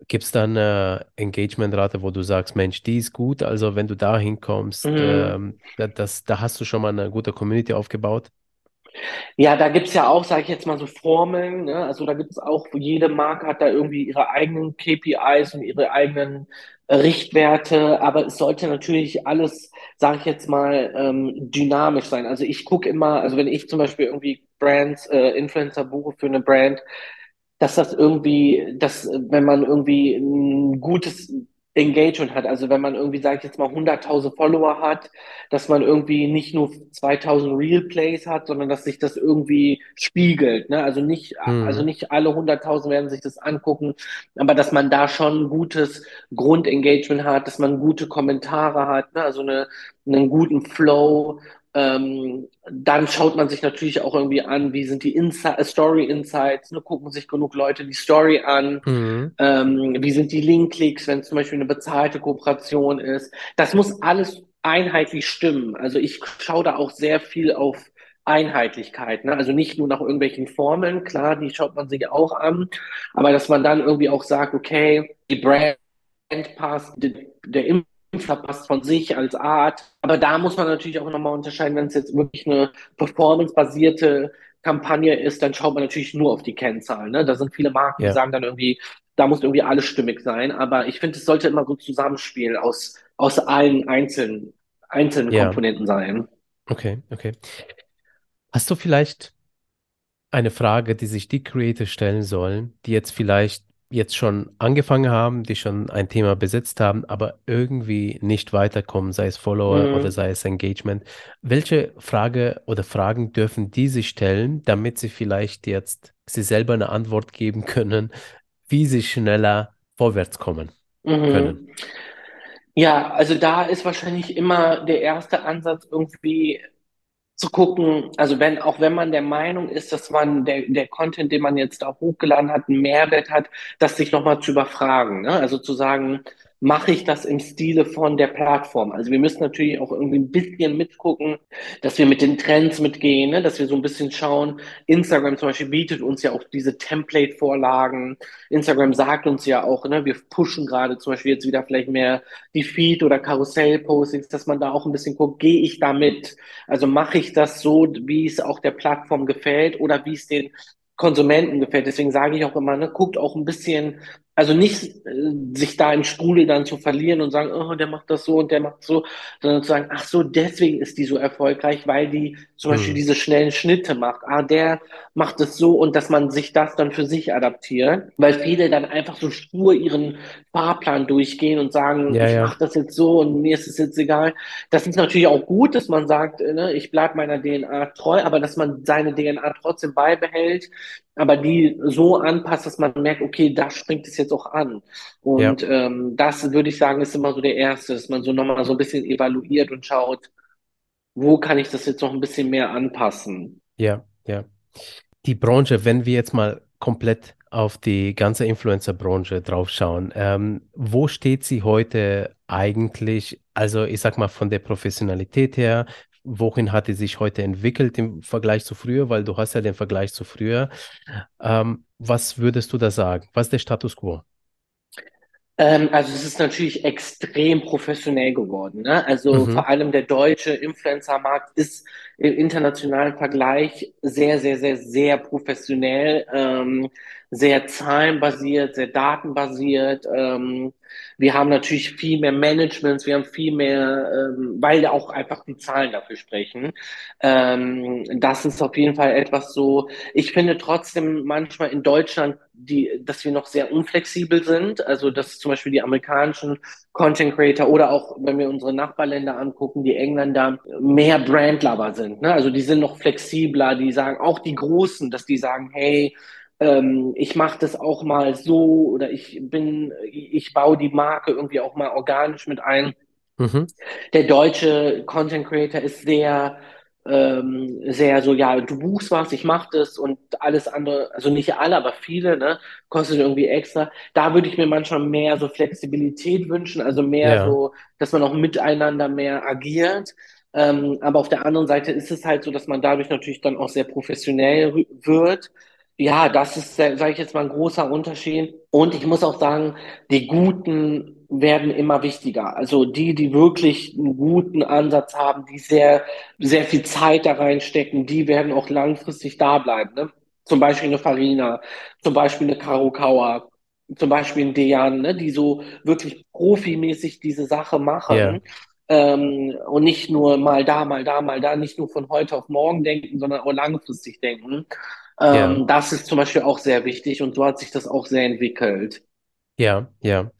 Gibt es dann eine Engagementrate, wo du sagst, Mensch, die ist gut, also wenn du da hinkommst, Mhm. da, das, da hast du schon mal eine gute Community aufgebaut? Ja, da gibt's ja auch, sage ich jetzt mal, so Formeln. Ne? Also da gibt's auch, jede Marke hat da irgendwie ihre eigenen KPIs und ihre eigenen äh, Richtwerte. Aber es sollte natürlich alles, sage ich jetzt mal, ähm, dynamisch sein. Also ich gucke immer, also wenn ich zum Beispiel irgendwie Brands, äh, Influencer buche für eine Brand, dass das irgendwie, dass wenn man irgendwie ein gutes Engagement hat, also wenn man irgendwie, sage ich jetzt mal, 100.000 Follower hat, dass man irgendwie nicht nur 2000 Real Plays hat, sondern dass sich das irgendwie spiegelt, ne? Also nicht, also Mhm. nicht alle 100.000 werden sich das angucken, aber dass man da schon ein gutes Grundengagement hat, dass man gute Kommentare hat, ne? Also eine, einen guten Flow. Ähm, dann schaut man sich natürlich auch irgendwie an, wie sind die Insi Story Insights, ne? Gucken sich genug Leute die Story an. Mhm. Ähm, wie sind die Link-Klicks, wenn es zum Beispiel eine bezahlte Kooperation ist? Das muss alles einheitlich stimmen. Also ich schaue da auch sehr viel auf Einheitlichkeit, ne? Also nicht nur nach irgendwelchen Formeln, klar, die schaut man sich auch an, aber dass man dann irgendwie auch sagt, okay, die Brand passt, der Impfer passt von sich als Art, aber da muss man natürlich auch nochmal unterscheiden, wenn es jetzt wirklich eine performance-basierte Kampagne ist, dann schaut man natürlich nur auf die Kennzahlen. Ne? Da sind viele Marken, die Ja, sagen dann irgendwie, da muss irgendwie alles stimmig sein. Aber ich finde, es sollte immer so ein Zusammenspiel aus, aus allen einzelnen, einzelnen Ja, Komponenten sein. okay, okay. Hast du vielleicht eine Frage, die sich die Creator stellen sollen, die jetzt vielleicht jetzt schon angefangen haben, die schon ein Thema besetzt haben, aber irgendwie nicht weiterkommen, sei es Follower oder Mhm. sei es Engagement. Welche Frage oder Fragen dürfen die sich stellen, damit sie vielleicht jetzt sie selber eine Antwort geben können, wie sie schneller vorwärts kommen können? Mhm. Ja, also da ist wahrscheinlich immer der erste Ansatz irgendwie zu gucken, also wenn, auch wenn man der Meinung ist, dass man der, der Content, den man jetzt da hochgeladen hat, einen Mehrwert hat, das sich nochmal zu überfragen, ne? Also zu sagen, mache ich das im Stile von der Plattform? Also wir müssen natürlich auch irgendwie ein bisschen mitgucken, dass wir mit den Trends mitgehen, ne? Dass wir so ein bisschen schauen. Instagram zum Beispiel bietet uns ja auch diese Template-Vorlagen. Instagram sagt uns ja auch, ne, wir pushen gerade zum Beispiel jetzt wieder vielleicht mehr die Feed- oder Karussell-Postings, dass man da auch ein bisschen guckt, gehe ich damit? Also mache ich das so, wie es auch der Plattform gefällt oder wie es den Konsumenten gefällt. Deswegen sage ich auch immer, ne, guckt auch ein bisschen, also nicht äh, sich da im Strudel dann zu verlieren und sagen, oh, der macht das so und der macht so, sondern zu sagen, ach so, deswegen ist die so erfolgreich, weil die zum Beispiel Hm. diese schnellen Schnitte macht. Ah, der macht es so und dass man sich das dann für sich adaptiert, weil viele dann einfach so stur ihren Fahrplan durchgehen und sagen, Ja, ich ja, mache das jetzt so und mir ist es jetzt egal. Das ist natürlich auch gut, dass man sagt, äh, ne, ich bleibe meiner DNA treu, aber dass man seine DNA trotzdem beibehält, aber die so anpasst, dass man merkt, okay, da springt es jetzt auch an. ja, Und ähm, das würde ich sagen, ist immer so der erste, dass man so nochmal so ein bisschen evaluiert und schaut, wo kann ich das jetzt noch ein bisschen mehr anpassen. ja, ja. Die Branche, wenn wir jetzt mal komplett auf die ganze Influencer-Branche draufschauen, ähm, wo steht sie heute eigentlich? Also ich sag mal von der Professionalität her, wohin hat sie sich heute entwickelt im Vergleich zu früher? Weil du hast ja den Vergleich zu früher. Ähm, was würdest du da sagen? Was ist der Status quo? Ähm, also es ist natürlich extrem professionell geworden, ne? Also Mhm. vor allem der deutsche Influencer-Markt ist im internationalen Vergleich sehr, sehr, sehr, sehr professionell, ähm, sehr zahlenbasiert, sehr datenbasiert. Ähm, wir haben natürlich viel mehr Managements, wir haben viel mehr, ähm, weil auch einfach die Zahlen dafür sprechen. Ähm, das ist auf jeden Fall etwas so, ich finde trotzdem manchmal in Deutschland, die, dass wir noch sehr unflexibel sind. Also, dass zum Beispiel die amerikanischen Content Creator oder auch, wenn wir unsere Nachbarländer angucken, die Engländer mehr Brandlover sind. Ne? Also, die sind noch flexibler. Die sagen auch die Großen, dass die sagen, hey, ähm, ich mache das auch mal so oder ich bin, ich baue die Marke irgendwie auch mal organisch mit ein. Mhm. Der deutsche Content Creator ist sehr, ähm, sehr so, ja, du buchst was, ich mach das und alles andere, also nicht alle, aber viele, ne, kostet irgendwie extra. Da würde ich mir manchmal mehr so Flexibilität wünschen, also mehr Ja, so, dass man auch miteinander mehr agiert. Ähm, aber auf der anderen Seite ist es halt so, dass man dadurch natürlich dann auch sehr professionell wird. Ja, das ist, sage ich jetzt mal, ein großer Unterschied. Und ich muss auch sagen, die Guten werden immer wichtiger. Also die, die wirklich einen guten Ansatz haben, die sehr, sehr viel Zeit da reinstecken, die werden auch langfristig da bleiben. Ne? Zum Beispiel eine Farina, zum Beispiel eine Kauer, zum Beispiel ein Dejan, ne? die so wirklich profimäßig diese Sache machen. Ähm, und nicht nur mal da, mal da, mal da, nicht nur von heute auf morgen denken, sondern auch langfristig denken. Ja, Ähm, das ist zum Beispiel auch sehr wichtig und so hat sich das auch sehr entwickelt. ja, ja.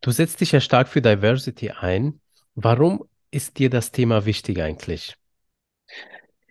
Du setzt dich ja stark für Diversity ein. Warum ist dir das Thema wichtig eigentlich?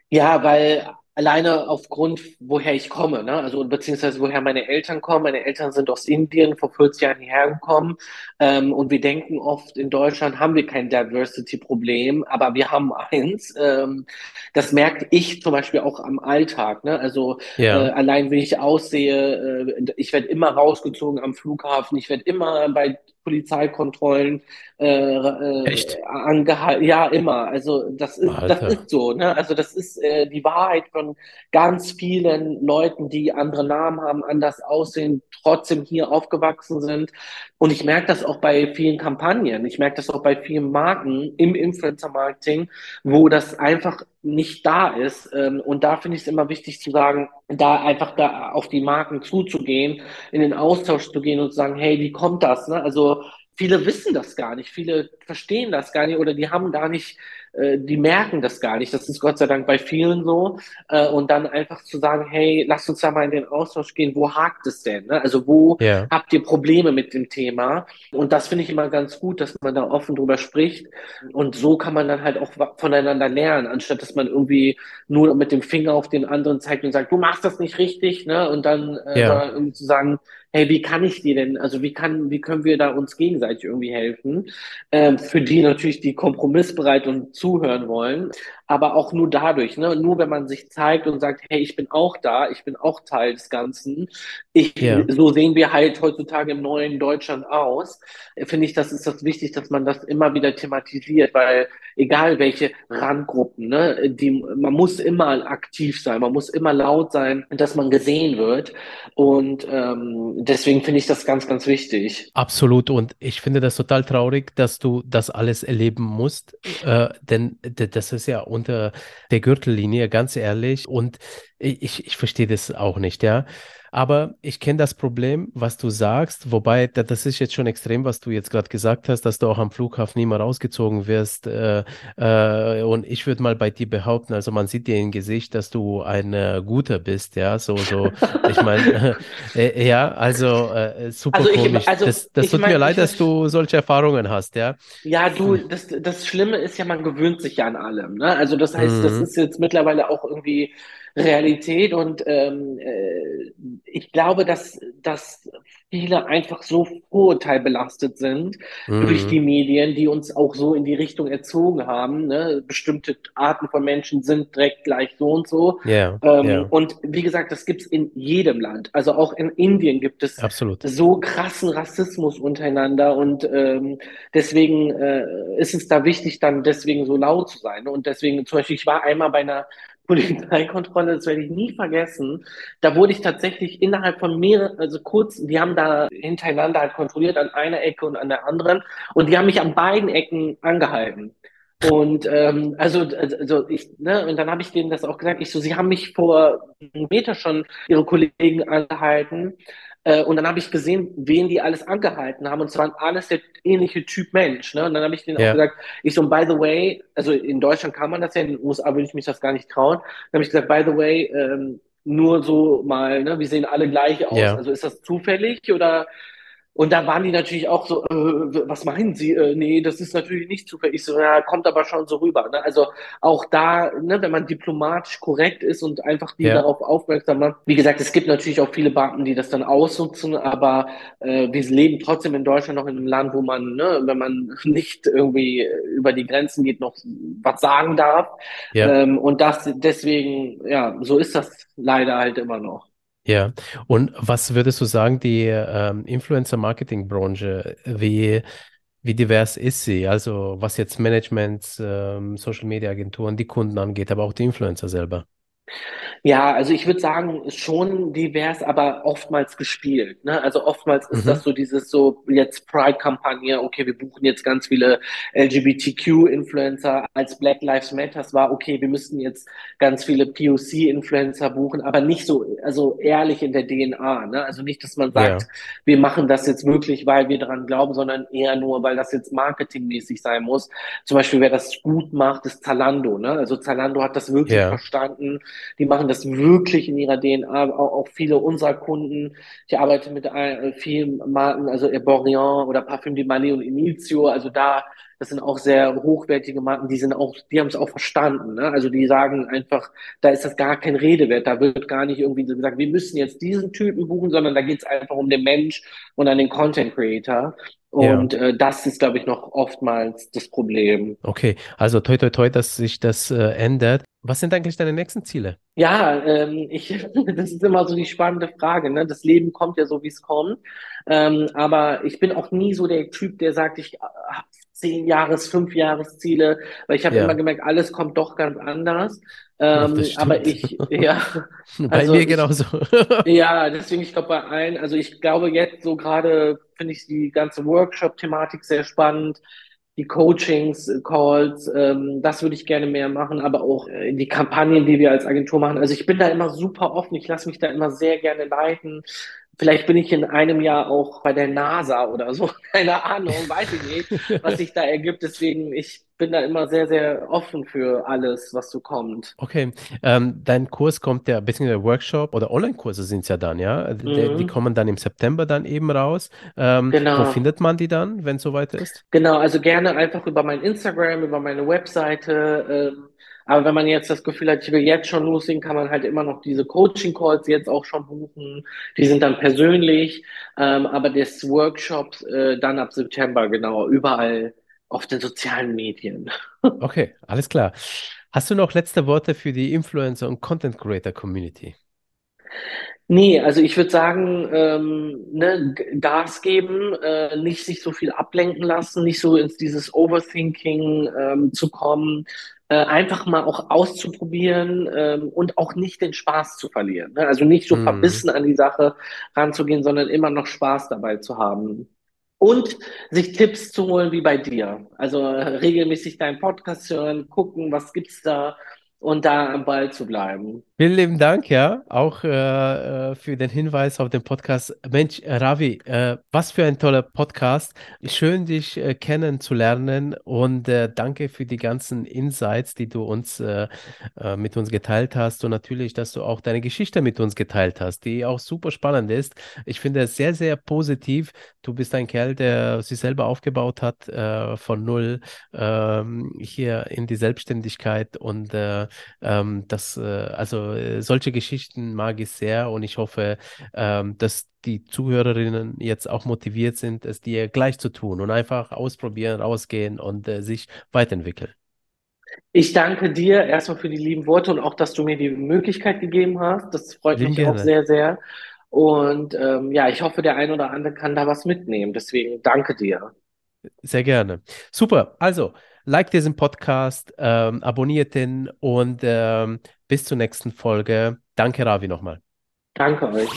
Ja, weil alleine aufgrund, woher ich komme, ne? Also beziehungsweise woher meine Eltern kommen. Meine Eltern sind aus Indien vor 40 Jahren hierher gekommen. Ähm, und wir denken oft, in Deutschland haben wir kein Diversity-Problem, aber wir haben eins. Ähm, das merke ich zum Beispiel auch am Alltag, ne? Also äh, Ja, allein wie ich aussehe, äh, ich werde immer rausgezogen am Flughafen, ich werde immer bei Polizeikontrollen äh, äh, angehalten. Ja, immer. Also das ist, das ist so. Ne? Also das ist äh, die Wahrheit von ganz vielen Leuten, die andere Namen haben, anders aussehen, trotzdem hier aufgewachsen sind. Und ich merke das auch bei vielen Kampagnen. Ich merke das auch bei vielen Marken im Influencer-Marketing, wo das einfach nicht da ist. Ähm, und da finde ich es immer wichtig zu sagen, da einfach da auf die Marken zuzugehen, in den Austausch zu gehen und zu sagen, hey, wie kommt das? Ne? Also viele wissen das gar nicht, viele verstehen das gar nicht oder die haben gar nicht die merken das gar nicht. Das ist Gott sei Dank bei vielen so. Äh, und dann einfach zu sagen, hey, lass uns da mal in den Austausch gehen. Wo hakt es denn? Ne? Also wo yeah. habt ihr Probleme mit dem Thema? Und das finde ich immer ganz gut, dass man da offen drüber spricht. Und so kann man dann halt auch voneinander lernen, anstatt dass man irgendwie nur mit dem Finger auf den anderen zeigt und sagt, du machst das nicht richtig, ne? Und dann äh, yeah. irgendwie zu sagen, hey, wie kann ich dir denn, also wie kann, wie können wir da uns gegenseitig irgendwie helfen? Ähm, für die natürlich, die kompromissbereit und zuhören wollen aber auch nur dadurch, ne? nur wenn man sich zeigt und sagt, hey, ich bin auch da, ich bin auch Teil des Ganzen. Ich, ja. So sehen wir halt heutzutage im neuen Deutschland aus. Finde ich, das ist das wichtig, dass man das immer wieder thematisiert, weil egal welche Randgruppen, ne, die, man muss immer aktiv sein, man muss immer laut sein, dass man gesehen wird. Und ähm, deswegen finde ich das ganz, ganz wichtig. Absolut. Und ich finde das total traurig, dass du das alles erleben musst, äh, denn das ist ja unter der Gürtellinie, ganz ehrlich. Und ich, ich verstehe das auch nicht, ja. Aber ich kenne das Problem, was du sagst, wobei das ist jetzt schon extrem, was du jetzt gerade gesagt hast, dass du auch am Flughafen immer rausgezogen wirst. Äh, äh, und ich würde mal bei dir behaupten, also man sieht dir im Gesicht, dass du ein äh, guter bist, ja, so, so. ich meine, äh, ja, also äh, super also ich, komisch. Also das das tut mein, mir leid, dass du solche Erfahrungen hast, ja. Ja, du, das, das Schlimme ist ja, man gewöhnt sich ja an allem. Ne? Also das heißt, mhm. das ist jetzt mittlerweile auch irgendwie Realität und ähm, äh, ich glaube, dass, dass viele einfach so vorurteilbelastet sind mhm. durch die Medien, die uns auch so in die Richtung erzogen haben. Ne? Bestimmte Arten von Menschen sind direkt gleich so und so. Yeah, ähm, yeah. Und wie gesagt, das gibt's in jedem Land. Also auch in Indien gibt es Absolut. so krassen Rassismus untereinander und ähm, deswegen äh, ist es da wichtig, dann deswegen so laut zu sein. Und deswegen zum Beispiel, ich war einmal bei einer Polizeikontrolle, das werde ich nie vergessen. Da wurde ich tatsächlich innerhalb von mehreren, also kurz, die haben da hintereinander halt kontrolliert an einer Ecke und an der anderen und die haben mich an beiden Ecken angehalten. Und ähm, also, also ich, ne, und dann habe ich denen das auch gesagt. Ich so, sie haben mich vor einem Meter schon ihre Kollegen angehalten. Äh, und dann habe ich gesehen, wen die alles angehalten haben. Und waren alles der ähnliche Typ Mensch. Ne? Und dann habe ich denen ja. auch gesagt, ich so, by the way, also in Deutschland kann man das ja, in den USA würde ich mich das gar nicht trauen. Dann habe ich gesagt, by the way, ähm, nur so mal, ne, wir sehen alle gleich aus. Ja. Also ist das zufällig oder und da waren die natürlich auch so, äh, was meinen Sie? Äh, nee, das ist natürlich nicht zufällig. Ich so, ja, kommt aber schon so rüber. Ne? Also auch da, ne, wenn man diplomatisch korrekt ist und einfach die ja. darauf aufmerksam macht. Wie gesagt, es gibt natürlich auch viele Banken, die das dann ausnutzen, aber äh, wir leben trotzdem in Deutschland noch in einem Land, wo man, ne, wenn man nicht irgendwie über die Grenzen geht, noch was sagen darf. Ja. Ähm, und das deswegen, ja, so ist das leider halt immer noch. Ja, und was würdest du sagen, die ähm, Influencer-Marketing-Branche, wie, wie divers ist sie? Also was jetzt Management, ähm, Social-Media-Agenturen, die Kunden angeht, aber auch die Influencer selber. Ja, also ich würde sagen, schon divers, aber oftmals gespielt. Ne? Also oftmals ist mhm. das so dieses so jetzt Pride-Kampagne, okay, wir buchen jetzt ganz viele LGBTQ-Influencer, als Black Lives Matters war, okay, wir müssten jetzt ganz viele POC-Influencer buchen, aber nicht so, also ehrlich in der DNA. Ne? Also nicht, dass man sagt, ja. wir machen das jetzt wirklich, weil wir daran glauben, sondern eher nur, weil das jetzt marketingmäßig sein muss. Zum Beispiel, wer das gut macht, ist Zalando. Ne? Also Zalando hat das wirklich ja. verstanden. Die machen das wirklich in ihrer DNA, auch, auch viele unserer Kunden. Ich arbeite mit äh, vielen Marken, also Erborian oder Parfüm di Mani und Inizio, also da das sind auch sehr hochwertige Marken, die sind auch, die haben es auch verstanden. Ne? Also die sagen einfach, da ist das gar kein Redewert, da wird gar nicht irgendwie gesagt, wir müssen jetzt diesen Typen buchen, sondern da geht es einfach um den Mensch und an den Content Creator. Und ja. äh, das ist, glaube ich, noch oftmals das Problem. Okay, also toi toi toi, dass sich das äh, ändert. Was sind eigentlich deine nächsten Ziele? Ja, ähm, ich, das ist immer so die spannende Frage. Ne? Das Leben kommt ja so, wie es kommt. Ähm, aber ich bin auch nie so der Typ, der sagt, ich habe zehn Jahres, fünf Jahresziele, weil ich habe ja. immer gemerkt, alles kommt doch ganz anders. Ähm, aber ich, ja. bei also mir genauso. ja, deswegen, ich glaube, bei allen, also ich glaube jetzt so gerade finde ich die ganze Workshop-Thematik sehr spannend. Die Coachings, Calls, ähm, das würde ich gerne mehr machen, aber auch äh, die Kampagnen, die wir als Agentur machen. Also ich bin da immer super offen, ich lasse mich da immer sehr gerne leiten. Vielleicht bin ich in einem Jahr auch bei der NASA oder so. Keine Ahnung, weiß ich nicht, was sich da ergibt. Deswegen, ich bin da immer sehr, sehr offen für alles, was so kommt. Okay, ähm, dein Kurs kommt ja, beziehungsweise Workshop oder Online-Kurse sind es ja dann, ja? Mhm. Die, die, kommen dann im September dann eben raus. Ähm, genau. Wo findet man die dann, wenn es soweit ist? Genau, also gerne einfach über mein Instagram, über meine Webseite. Ähm, aber wenn man jetzt das Gefühl hat, ich will jetzt schon loslegen, kann man halt immer noch diese Coaching-Calls jetzt auch schon buchen. Die sind dann persönlich, ähm, aber das Workshop äh, dann ab September, genau, überall auf den sozialen Medien. Okay, alles klar. Hast du noch letzte Worte für die Influencer und Content Creator Community? Nee, also ich würde sagen, ähm, ne, Gas geben, äh, nicht sich so viel ablenken lassen, nicht so ins dieses Overthinking ähm, zu kommen, äh, einfach mal auch auszuprobieren ähm, und auch nicht den Spaß zu verlieren. Ne? Also nicht so mhm. verbissen an die Sache ranzugehen, sondern immer noch Spaß dabei zu haben. Und sich Tipps zu holen wie bei dir. Also äh, regelmäßig deinen Podcast hören, gucken, was gibt's da und da am Ball zu bleiben. Vielen lieben Dank, ja, auch äh, äh, für den Hinweis auf den Podcast. Mensch, äh, Ravi, äh, was für ein toller Podcast. Schön, dich äh, kennenzulernen und äh, danke für die ganzen Insights, die du uns mit uns geteilt hast und natürlich, dass du auch deine Geschichte mit uns geteilt hast, die auch super spannend ist. Ich finde es sehr, sehr positiv. Du bist ein Kerl, der sich selber aufgebaut hat von null ähm, hier in die Selbstständigkeit und ähm, das, äh, also äh, solche Geschichten mag ich sehr und ich hoffe, ähm, dass die Zuhörerinnen jetzt auch motiviert sind, es dir gleich zu tun und einfach ausprobieren, rausgehen und äh, sich weiterentwickeln. Ich danke dir erstmal für die lieben Worte und auch, dass du mir die Möglichkeit gegeben hast. Das freut Lieben mich gerne. auch sehr, sehr. Und ähm, ja, ich hoffe, der ein oder andere kann da was mitnehmen. Deswegen danke dir. Sehr gerne. Super. Also, like diesen Podcast, ähm, abonniert ihn und ähm, bis zur nächsten Folge. Danke, Ravi, nochmal. Danke euch.